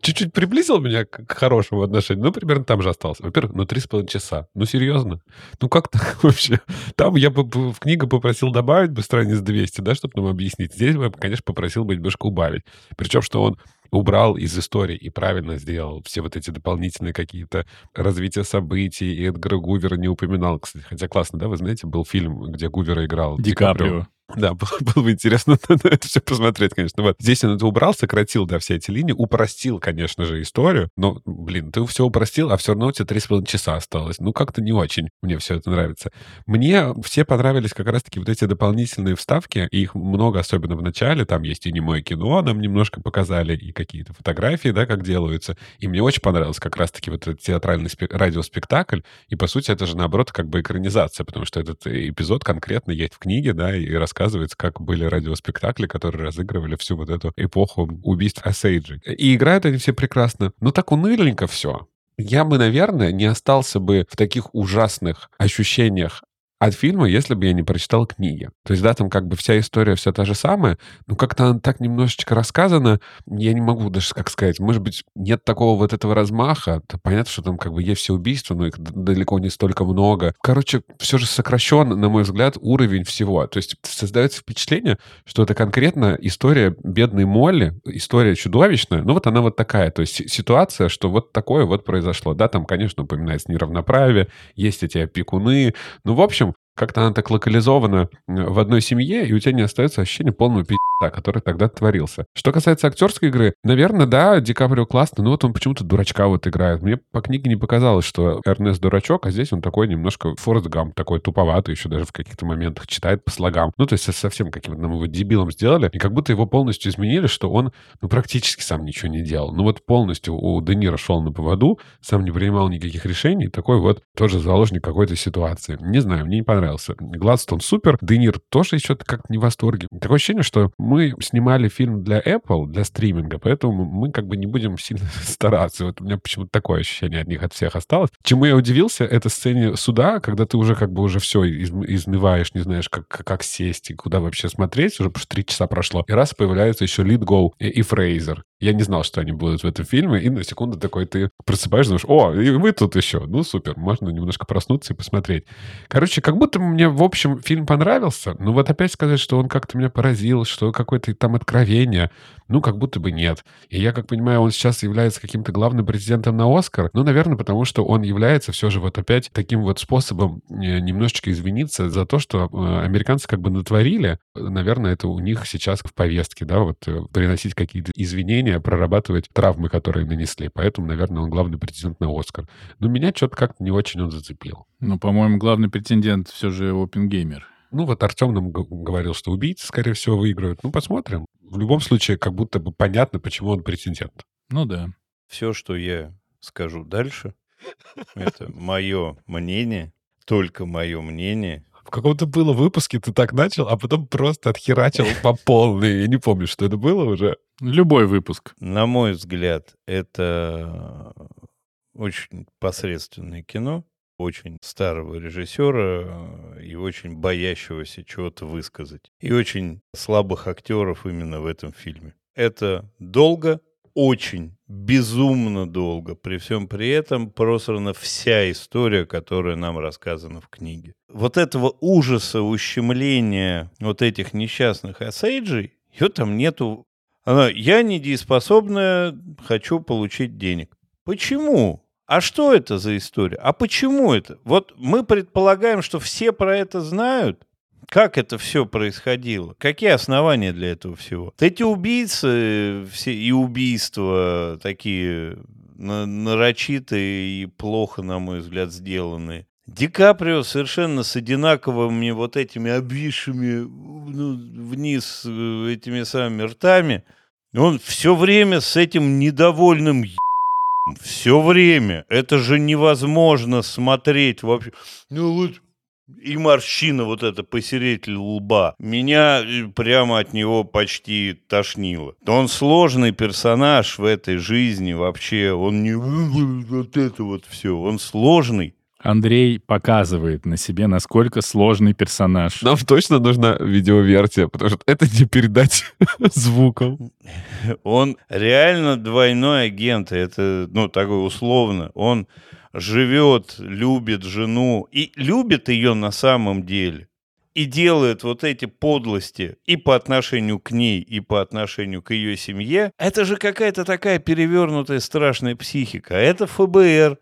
чуть-чуть приблизил меня к, хорошему отношению. Ну, примерно там же остался. Во-первых, ну, три с половиной часа. Ну, серьезно? Ну, как так вообще? Там я бы в книгу попросил добавить бы страниц 200, да, чтобы нам объяснить. Здесь бы, конечно, попросил бы немножко убавить. Причем, что он убрал из истории и правильно сделал все вот эти дополнительные какие-то развития событий. И Эдгара Гувера не упоминал, кстати. Хотя классно, да, вы знаете, был фильм, где Гувера играл Ди Каприо. Да, было, было бы интересно это все посмотреть, конечно. Вот здесь он это убрал, сократил, да, все эти линии, упростил, конечно же, историю. Но, блин, ты все упростил, а все равно у тебя три с половиной часа осталось. Ну, как-то не очень мне все это нравится. Мне все понравились как раз-таки вот эти дополнительные вставки. Их много, особенно в начале. Там есть и немое кино, нам немножко показали, и какие-то фотографии, да, как делаются. И мне очень понравилось как раз-таки вот этот театральный спек- радиоспектакль. И, по сути, это же, наоборот, как бы экранизация, потому что этот эпизод конкретно есть в книге, да, и рассказывается, как были радиоспектакли, которые разыгрывали всю вот эту эпоху убийств Осейджи. И играют они все прекрасно. Но так уныленько все. Я бы, наверное, не остался бы в таких ужасных ощущениях от фильма, если бы я не прочитал книги. То есть, да, там как бы вся история все та же самая, но как-то она так немножечко рассказана, я не могу даже, как сказать, может быть, нет такого вот этого размаха. То понятно, что там как бы есть все убийства, но их далеко не столько много. Короче, все же сокращен, на мой взгляд, уровень всего. То есть создается впечатление, что это конкретно история бедной Молли, история чудовищная, но вот она вот такая. То есть ситуация, что вот такое вот произошло. Да, там, конечно, упоминается неравноправие, есть эти опекуны. Ну, в общем, как-то она так локализована в одной семье, и у тебя не остается ощущения полного пи***а, который тогда творился. Что касается актерской игры, наверное, да, Ди Каприо классно, но вот он почему-то дурачка вот играет. Мне по книге не показалось, что Эрнест дурачок, а здесь он такой немножко Форест Гамп, такой туповатый, еще даже в каких-то моментах читает по слогам. Ну, то есть совсем каким-то нам его дебилом сделали, и как будто его полностью изменили, что он ну, практически сам ничего не делал. Ну вот полностью у Де Ниро шел на поводу, сам не принимал никаких решений, такой вот тоже заложник какой-то ситуации. Не знаю, мне не понравилось понравился. Гладстон супер. Денир тоже еще как-то не в восторге. Такое ощущение, что мы снимали фильм для Apple, для стриминга, поэтому мы как бы не будем сильно стараться. Вот у меня почему-то такое ощущение от них, от всех осталось. Чему я удивился, это сцене суда, когда ты уже как бы уже все из, изнываешь, не знаешь, как, как сесть и куда вообще смотреть, уже потому три часа прошло. И раз появляется еще Лид Гоу и, и Фрейзер. Я не знал, что они будут в этом фильме, и на секунду такой ты просыпаешься, думаешь, о, и вы тут еще. Ну, супер, можно немножко проснуться и посмотреть. Короче, как будто мне, в общем, фильм понравился, но вот опять сказать, что он как-то меня поразил, что какое-то там откровение, ну, как будто бы нет. И я, как понимаю, он сейчас является каким-то главным президентом на Оскар, ну, наверное, потому что он является все же вот опять таким вот способом э, немножечко извиниться за то, что э, американцы как бы натворили. Наверное, это у них сейчас в повестке, да, вот э, приносить какие-то извинения, прорабатывать травмы, которые нанесли. Поэтому, наверное, он главный претендент на Оскар. Но меня что-то как-то не очень он зацепил. Ну, по-моему, главный претендент все же Опенгеймер. Ну, вот Артем нам говорил, что убийцы, скорее всего, выиграют. Ну, посмотрим. В любом случае, как будто бы понятно, почему он претендент. Ну да. Все, что я скажу дальше, это мое мнение, только мое мнение. В каком-то было выпуске ты так начал, а потом просто отхерачил по полной. Я не помню, что это было уже. Любой выпуск. На мой взгляд, это очень посредственное кино, очень старого режиссера и очень боящегося чего-то высказать. И очень слабых актеров именно в этом фильме. Это долго, очень безумно долго. При всем при этом просрана вся история, которая нам рассказана в книге. Вот этого ужаса, ущемления вот этих несчастных осейджей, ее там нету. Она, я недееспособная, хочу получить денег. Почему? А что это за история? А почему это? Вот мы предполагаем, что все про это знают, как это все происходило? Какие основания для этого всего? Эти убийцы все, и убийства такие нарочитые и плохо, на мой взгляд, сделанные. Ди Каприо совершенно с одинаковыми вот этими обвисшими ну, вниз э, этими самыми ртами. Он все время с этим недовольным все время. Это же невозможно смотреть вообще. Ну вот и морщина вот эта посередине лба. Меня э, прямо от него почти тошнило. Он сложный персонаж в этой жизни вообще. Он не вот это вот все. Он сложный. Андрей показывает на себе, насколько сложный персонаж. Нам точно нужна видеоверсия, потому что это не передать звуком. Он реально двойной агент, это, ну, такой условно. Он живет, любит жену и любит ее на самом деле. И делает вот эти подлости и по отношению к ней, и по отношению к ее семье. Это же какая-то такая перевернутая страшная психика. А это ФБР,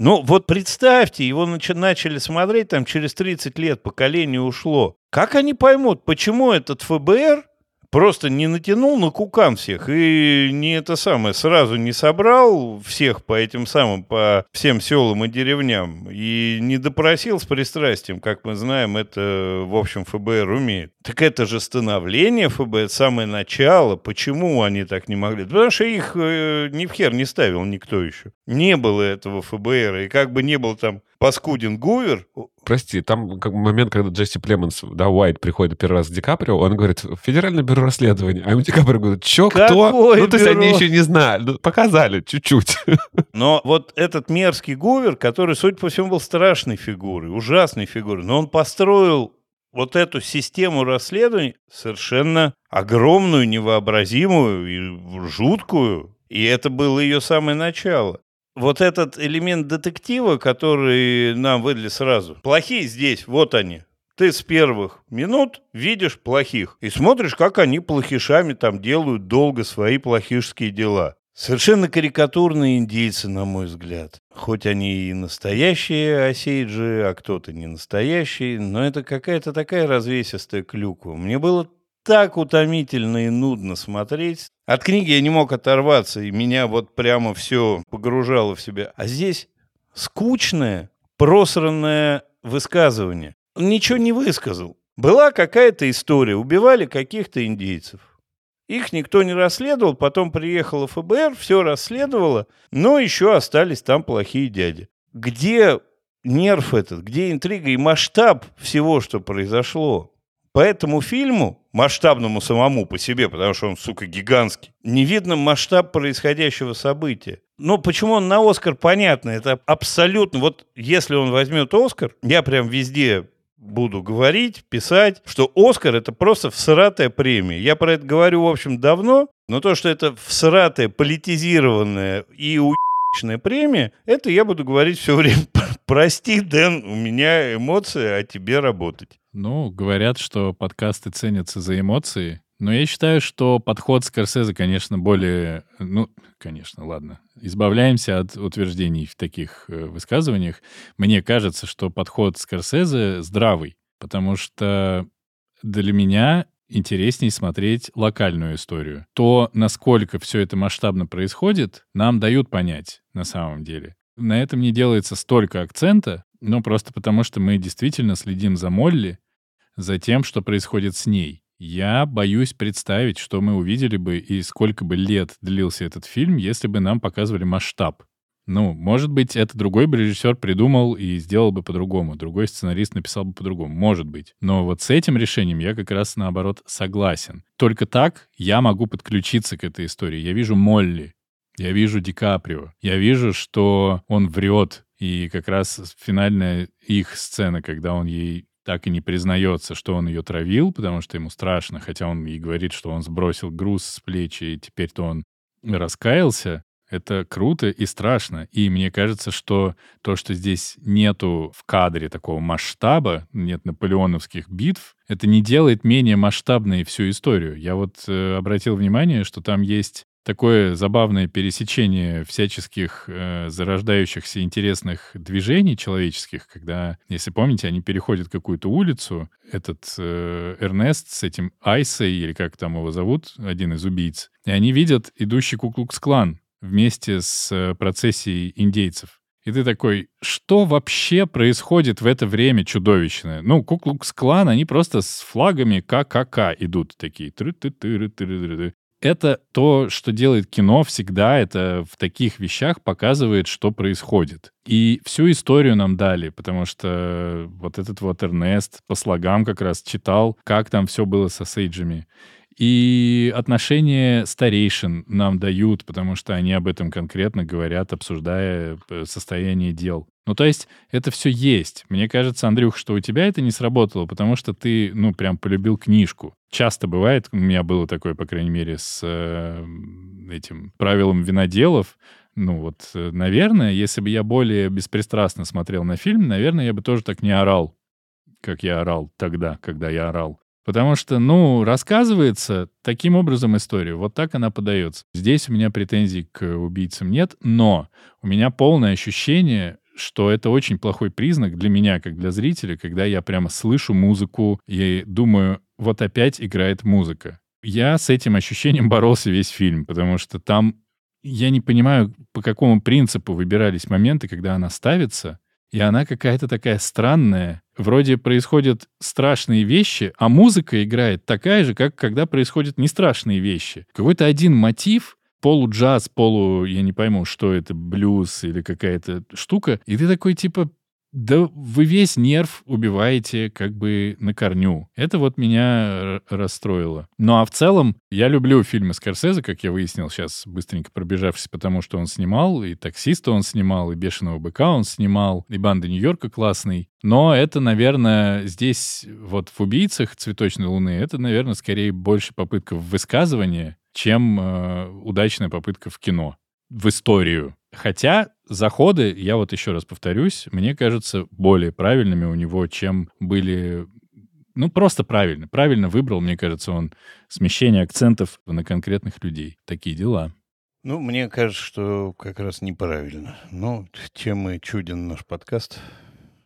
ну, вот представьте, его нач- начали смотреть там через 30 лет, поколение ушло. Как они поймут, почему этот ФБР просто не натянул на кукан всех и не это самое, сразу не собрал всех по этим самым, по всем селам и деревням и не допросил с пристрастием, как мы знаем, это, в общем, ФБР умеет. Так это же становление ФБР, самое начало. Почему они так не могли? Потому что их э, ни в хер не ставил никто еще. Не было этого ФБР. И как бы не был там паскудин Гувер, Прости, там как момент, когда Джесси Племенс, да, Уайт приходит первый раз к Ди Каприо, он говорит, Федеральное бюро расследования. А ему Ди Каприо говорит, чё, кто? Какое ну, то есть бюро? они еще не знали. Ну, показали чуть-чуть. Но вот этот мерзкий Гувер, который, судя по всему, был страшной фигурой, ужасной фигурой, но он построил вот эту систему расследований совершенно огромную, невообразимую и жуткую. И это было ее самое начало. Вот этот элемент детектива, который нам выдали сразу. Плохие здесь, вот они. Ты с первых минут видишь плохих и смотришь, как они плохишами там делают долго свои плохишские дела. Совершенно карикатурные индейцы, на мой взгляд. Хоть они и настоящие осейджи, а кто-то не настоящий, но это какая-то такая развесистая клюква. Мне было так утомительно и нудно смотреть. От книги я не мог оторваться, и меня вот прямо все погружало в себя. А здесь скучное, просранное высказывание. Он ничего не высказал. Была какая-то история, убивали каких-то индейцев. Их никто не расследовал, потом приехало ФБР, все расследовало, но еще остались там плохие дяди. Где нерв этот, где интрига и масштаб всего, что произошло? По этому фильму, масштабному самому по себе, потому что он, сука, гигантский, не видно масштаб происходящего события. Но почему он на Оскар, понятно, это абсолютно... Вот если он возьмет Оскар, я прям везде буду говорить, писать, что Оскар это просто всратая премия. Я про это говорю, в общем, давно, но то, что это всратая, политизированная и уебищная премия, это я буду говорить все время. Прости, Дэн, у меня эмоции, а тебе работать. Ну, говорят, что подкасты ценятся за эмоции, но я считаю, что подход Скорсезе, конечно, более... Ну, конечно, ладно. Избавляемся от утверждений в таких э, высказываниях. Мне кажется, что подход Скорсезе здравый, потому что для меня интереснее смотреть локальную историю. То, насколько все это масштабно происходит, нам дают понять на самом деле. На этом не делается столько акцента, но просто потому, что мы действительно следим за Молли, за тем, что происходит с ней. Я боюсь представить, что мы увидели бы и сколько бы лет длился этот фильм, если бы нам показывали масштаб. Ну, может быть, это другой бы режиссер придумал и сделал бы по-другому. Другой сценарист написал бы по-другому. Может быть. Но вот с этим решением я как раз, наоборот, согласен. Только так я могу подключиться к этой истории. Я вижу Молли, я вижу Ди Каприо, я вижу, что он врет. И как раз финальная их сцена, когда он ей так и не признается, что он ее травил, потому что ему страшно, хотя он ей говорит, что он сбросил груз с плеч, и теперь-то он раскаялся. Это круто и страшно. И мне кажется, что то, что здесь нету в кадре такого масштаба, нет наполеоновских битв, это не делает менее масштабной всю историю. Я вот э, обратил внимание, что там есть такое забавное пересечение всяческих э, зарождающихся интересных движений человеческих, когда, если помните, они переходят какую-то улицу, этот э, Эрнест с этим Айсой, или как там его зовут, один из убийц, и они видят идущий Куклукс-клан вместе с э, процессией индейцев. И ты такой, что вообще происходит в это время чудовищное? Ну, Куклукс-клан, они просто с флагами ККК идут такие. Это то, что делает кино всегда, это в таких вещах показывает, что происходит. И всю историю нам дали, потому что вот этот вот Эрнест по слогам как раз читал, как там все было со Сейджами. И отношения старейшин нам дают, потому что они об этом конкретно говорят, обсуждая э, состояние дел. Ну, то есть это все есть. Мне кажется, Андрюх, что у тебя это не сработало, потому что ты, ну, прям полюбил книжку. Часто бывает, у меня было такое, по крайней мере, с э, этим правилом виноделов, ну вот, э, наверное, если бы я более беспристрастно смотрел на фильм, наверное, я бы тоже так не орал, как я орал тогда, когда я орал. Потому что, ну, рассказывается таким образом история, вот так она подается. Здесь у меня претензий к убийцам нет, но у меня полное ощущение, что это очень плохой признак для меня, как для зрителя, когда я прямо слышу музыку и думаю, вот опять играет музыка. Я с этим ощущением боролся весь фильм, потому что там я не понимаю, по какому принципу выбирались моменты, когда она ставится, и она какая-то такая странная. Вроде происходят страшные вещи, а музыка играет такая же, как когда происходят не страшные вещи. Какой-то один мотив, полу-джаз, полу, я не пойму, что это, блюз или какая-то штука, и ты такой типа, да вы весь нерв убиваете как бы на корню. Это вот меня расстроило. Ну а в целом, я люблю фильмы Скорсезе, как я выяснил сейчас, быстренько пробежавшись, потому что он снимал, и «Таксиста» он снимал, и «Бешеного быка» он снимал, и «Банда Нью-Йорка» классный. Но это, наверное, здесь вот в «Убийцах цветочной луны» это, наверное, скорее больше попытка высказывания, чем э, удачная попытка в кино, в историю. Хотя заходы, я вот еще раз повторюсь, мне кажется более правильными у него, чем были ну, просто правильно. Правильно выбрал, мне кажется, он смещение акцентов на конкретных людей. Такие дела. Ну, мне кажется, что как раз неправильно. Но чем и чуден наш подкаст,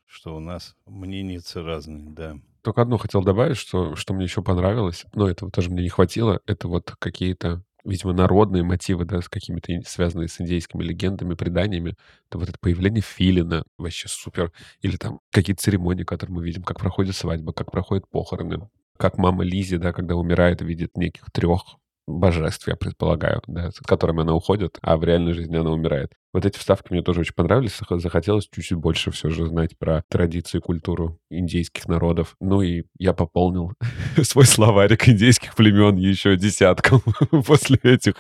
что у нас мнения разные, да. Только одно хотел добавить, что, что мне еще понравилось, но этого тоже мне не хватило, это вот какие-то видимо, народные мотивы, да, с какими-то связанные с индейскими легендами, преданиями. Это вот это появление филина вообще супер. Или там какие-то церемонии, которые мы видим, как проходит свадьба, как проходят похороны. Как мама Лизи, да, когда умирает, видит неких трех божеств, я предполагаю, да, с которыми она уходит, а в реальной жизни она умирает. Вот эти вставки мне тоже очень понравились. Захотелось чуть-чуть больше все же знать про традиции и культуру индейских народов. Ну и я пополнил свой словарик индейских племен еще десятком после этих,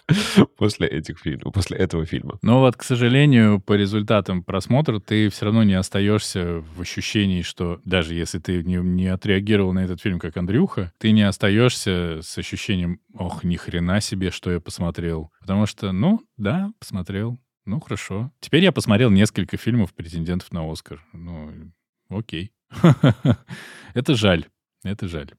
после этих фильмов, после этого фильма. Но вот, к сожалению, по результатам просмотра ты все равно не остаешься в ощущении, что даже если ты не, не отреагировал на этот фильм как Андрюха, ты не остаешься с ощущением, ох, ни хрена себе, что я посмотрел. Потому что, ну, да, посмотрел. Ну, хорошо. Теперь я посмотрел несколько фильмов претендентов на Оскар. Ну, окей. Это жаль. Это жаль.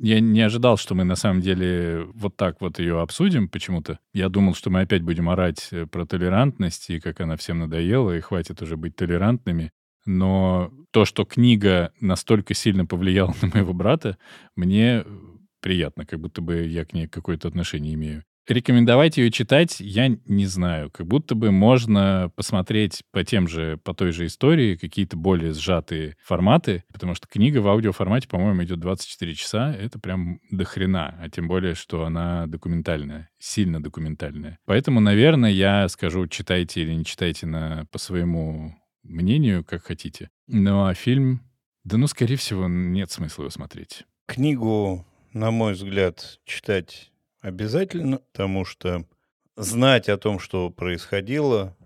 Я не ожидал, что мы на самом деле вот так вот ее обсудим почему-то. Я думал, что мы опять будем орать э, про толерантность и как она всем надоела, и хватит уже быть толерантными. Но то, что книга настолько сильно повлияла на моего брата, мне приятно, как будто бы я к ней какое-то отношение имею. Рекомендовать ее читать я не знаю. Как будто бы можно посмотреть по тем же, по той же истории какие-то более сжатые форматы, потому что книга в аудиоформате, по-моему, идет 24 часа. Это прям до хрена. А тем более, что она документальная, сильно документальная. Поэтому, наверное, я скажу, читайте или не читайте на, по своему мнению, как хотите. Ну а фильм, да ну, скорее всего, нет смысла его смотреть. Книгу на мой взгляд, читать обязательно, потому что знать о том, что происходило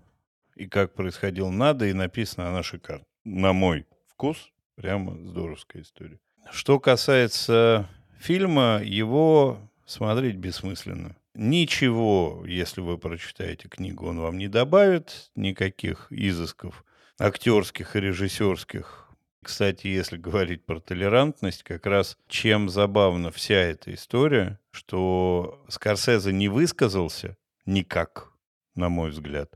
и как происходило, надо, и написано она шикарно. На мой вкус, прямо здоровская история. Что касается фильма, его смотреть бессмысленно. Ничего, если вы прочитаете книгу, он вам не добавит, никаких изысков актерских и режиссерских кстати, если говорить про толерантность, как раз чем забавна вся эта история, что Скорсезе не высказался никак, на мой взгляд,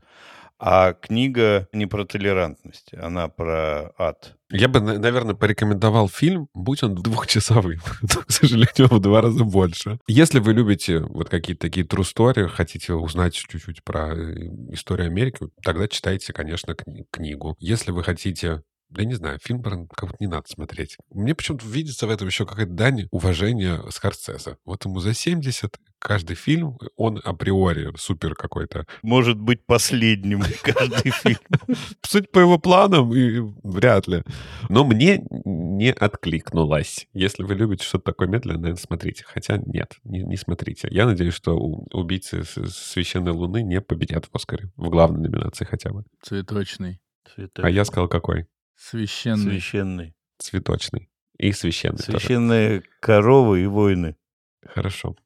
а книга не про толерантность, она про ад. Я бы, наверное, порекомендовал фильм, будь он двухчасовым. к сожалению, в два раза больше. Если вы любите вот какие-то такие true story, хотите узнать чуть-чуть про э, историю Америки, тогда читайте, конечно, книгу. Если вы хотите я не знаю, фильм про как будто не надо смотреть. Мне почему-то видится в этом еще какая-то дань уважения Скорсезе. Вот ему за 70, каждый фильм, он априори супер какой-то. Может быть последним каждый фильм. Суть по его планам, и вряд ли. Но мне не откликнулось. Если вы любите что-то такое медленное, наверное, смотрите. Хотя нет, не, не смотрите. Я надеюсь, что убийцы священной луны не победят в Оскаре. В главной номинации хотя бы. Цветочный. А я сказал какой? Священный. Священный. Цветочный. И священный Священные тоже. коровы и войны. Хорошо.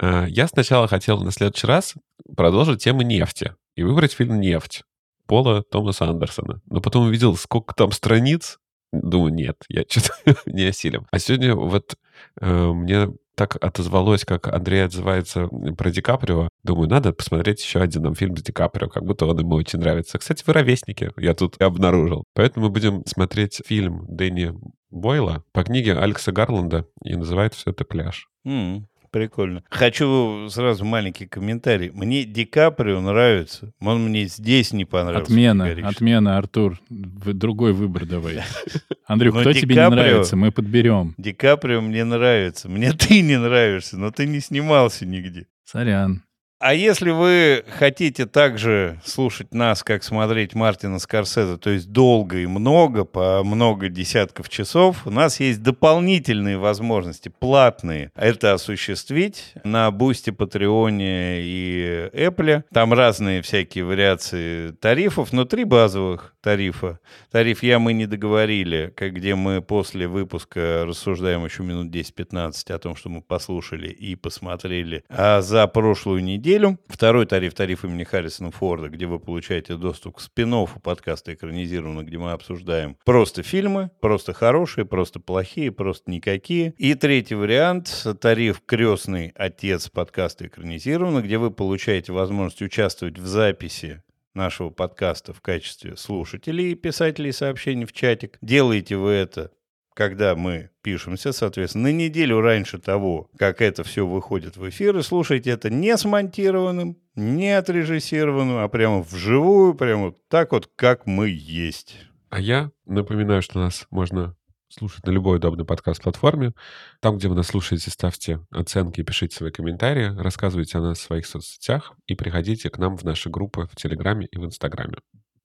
А, я сначала хотел на следующий раз продолжить тему нефти и выбрать фильм «Нефть» Пола Томаса Андерсона. Но потом увидел, сколько там страниц. Думаю, нет, я что-то не осилим. А сегодня вот э, мне так отозвалось, как Андрей отзывается про Ди Каприо. Думаю, надо посмотреть еще один нам фильм с Ди Каприо, как будто он ему очень нравится. Кстати, вы ровесники, я тут обнаружил. Поэтому мы будем смотреть фильм Дэнни Бойла по книге Алекса Гарланда, и называет все это «Пляж». Mm. Прикольно. Хочу сразу маленький комментарий. Мне Ди Каприо нравится. Он мне здесь не понравился. Отмена, отмена, Артур. Другой выбор давай. Андрюх, кто тебе не нравится? Мы подберем. Ди Каприо мне нравится. Мне ты не нравишься, но ты не снимался нигде. Сорян. А если вы хотите также слушать нас, как смотреть Мартина Скорсезе, то есть долго и много, по много десятков часов, у нас есть дополнительные возможности, платные, это осуществить на Boosty, Patreon е и Apple. Там разные всякие вариации тарифов, но три базовых тарифа. Тариф «Я» мы не договорили, как где мы после выпуска рассуждаем еще минут 10-15 о том, что мы послушали и посмотрели а за прошлую неделю. Второй тариф, тариф имени Харрисона Форда, где вы получаете доступ к спин подкаста экранизированного, где мы обсуждаем просто фильмы, просто хорошие, просто плохие, просто никакие. И третий вариант, тариф «Крестный отец» подкаста экранизированного, где вы получаете возможность участвовать в записи нашего подкаста в качестве слушателей и писателей сообщений в чатик. Делаете вы это когда мы пишемся, соответственно, на неделю раньше того, как это все выходит в эфир, и слушайте это не смонтированным, не отрежиссированным, а прямо вживую, прямо так вот, как мы есть. А я напоминаю, что нас можно слушать на любой удобной подкаст-платформе. Там, где вы нас слушаете, ставьте оценки, пишите свои комментарии, рассказывайте о нас в своих соцсетях и приходите к нам в наши группы в Телеграме и в Инстаграме.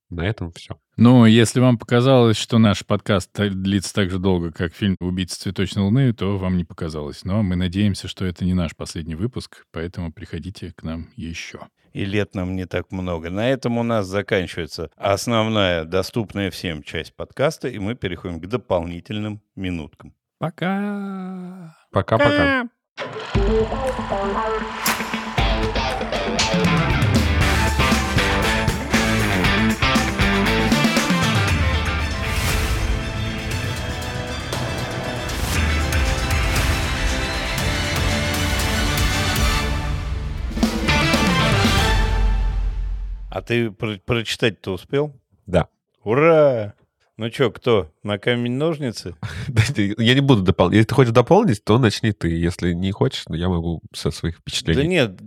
На этом все. Ну, если вам показалось, что наш подкаст длится так же долго, как фильм «Убийца цветочной луны», то вам не показалось. Но мы надеемся, что это не наш последний выпуск, поэтому приходите к нам еще и лет нам не так много. На этом у нас заканчивается основная, доступная всем часть подкаста, и мы переходим к дополнительным минуткам. Пока. Пока-пока. А ты про- прочитать-то успел? Да. Ура! Ну что, кто? На камень-ножницы? Я не буду дополнять. Если ты хочешь дополнить, то начни ты. Если не хочешь, я могу со своих впечатлений. Да нет,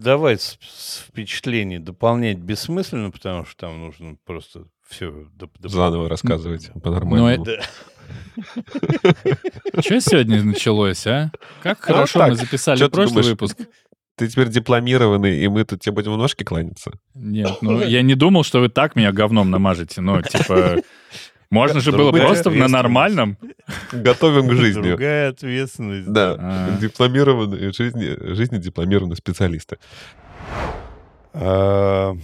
давай с, с впечатлений дополнять бессмысленно, потому что там нужно просто все доп- Заново рассказывать по-нормальному. Ну, Что сегодня началось, а? Как хорошо мы записали прошлый выпуск. Ты теперь дипломированный, и мы тут тебе будем в ножки кланяться? Нет, ну я не думал, что вы так меня говном намажете. Ну, типа, можно же было просто на нормальном. Готовим к жизни. Другая ответственность. Да, А. дипломированные, жизни, жизни дипломированные специалисты. А,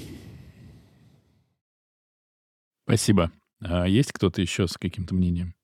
Спасибо. А есть кто-то еще с каким-то мнением?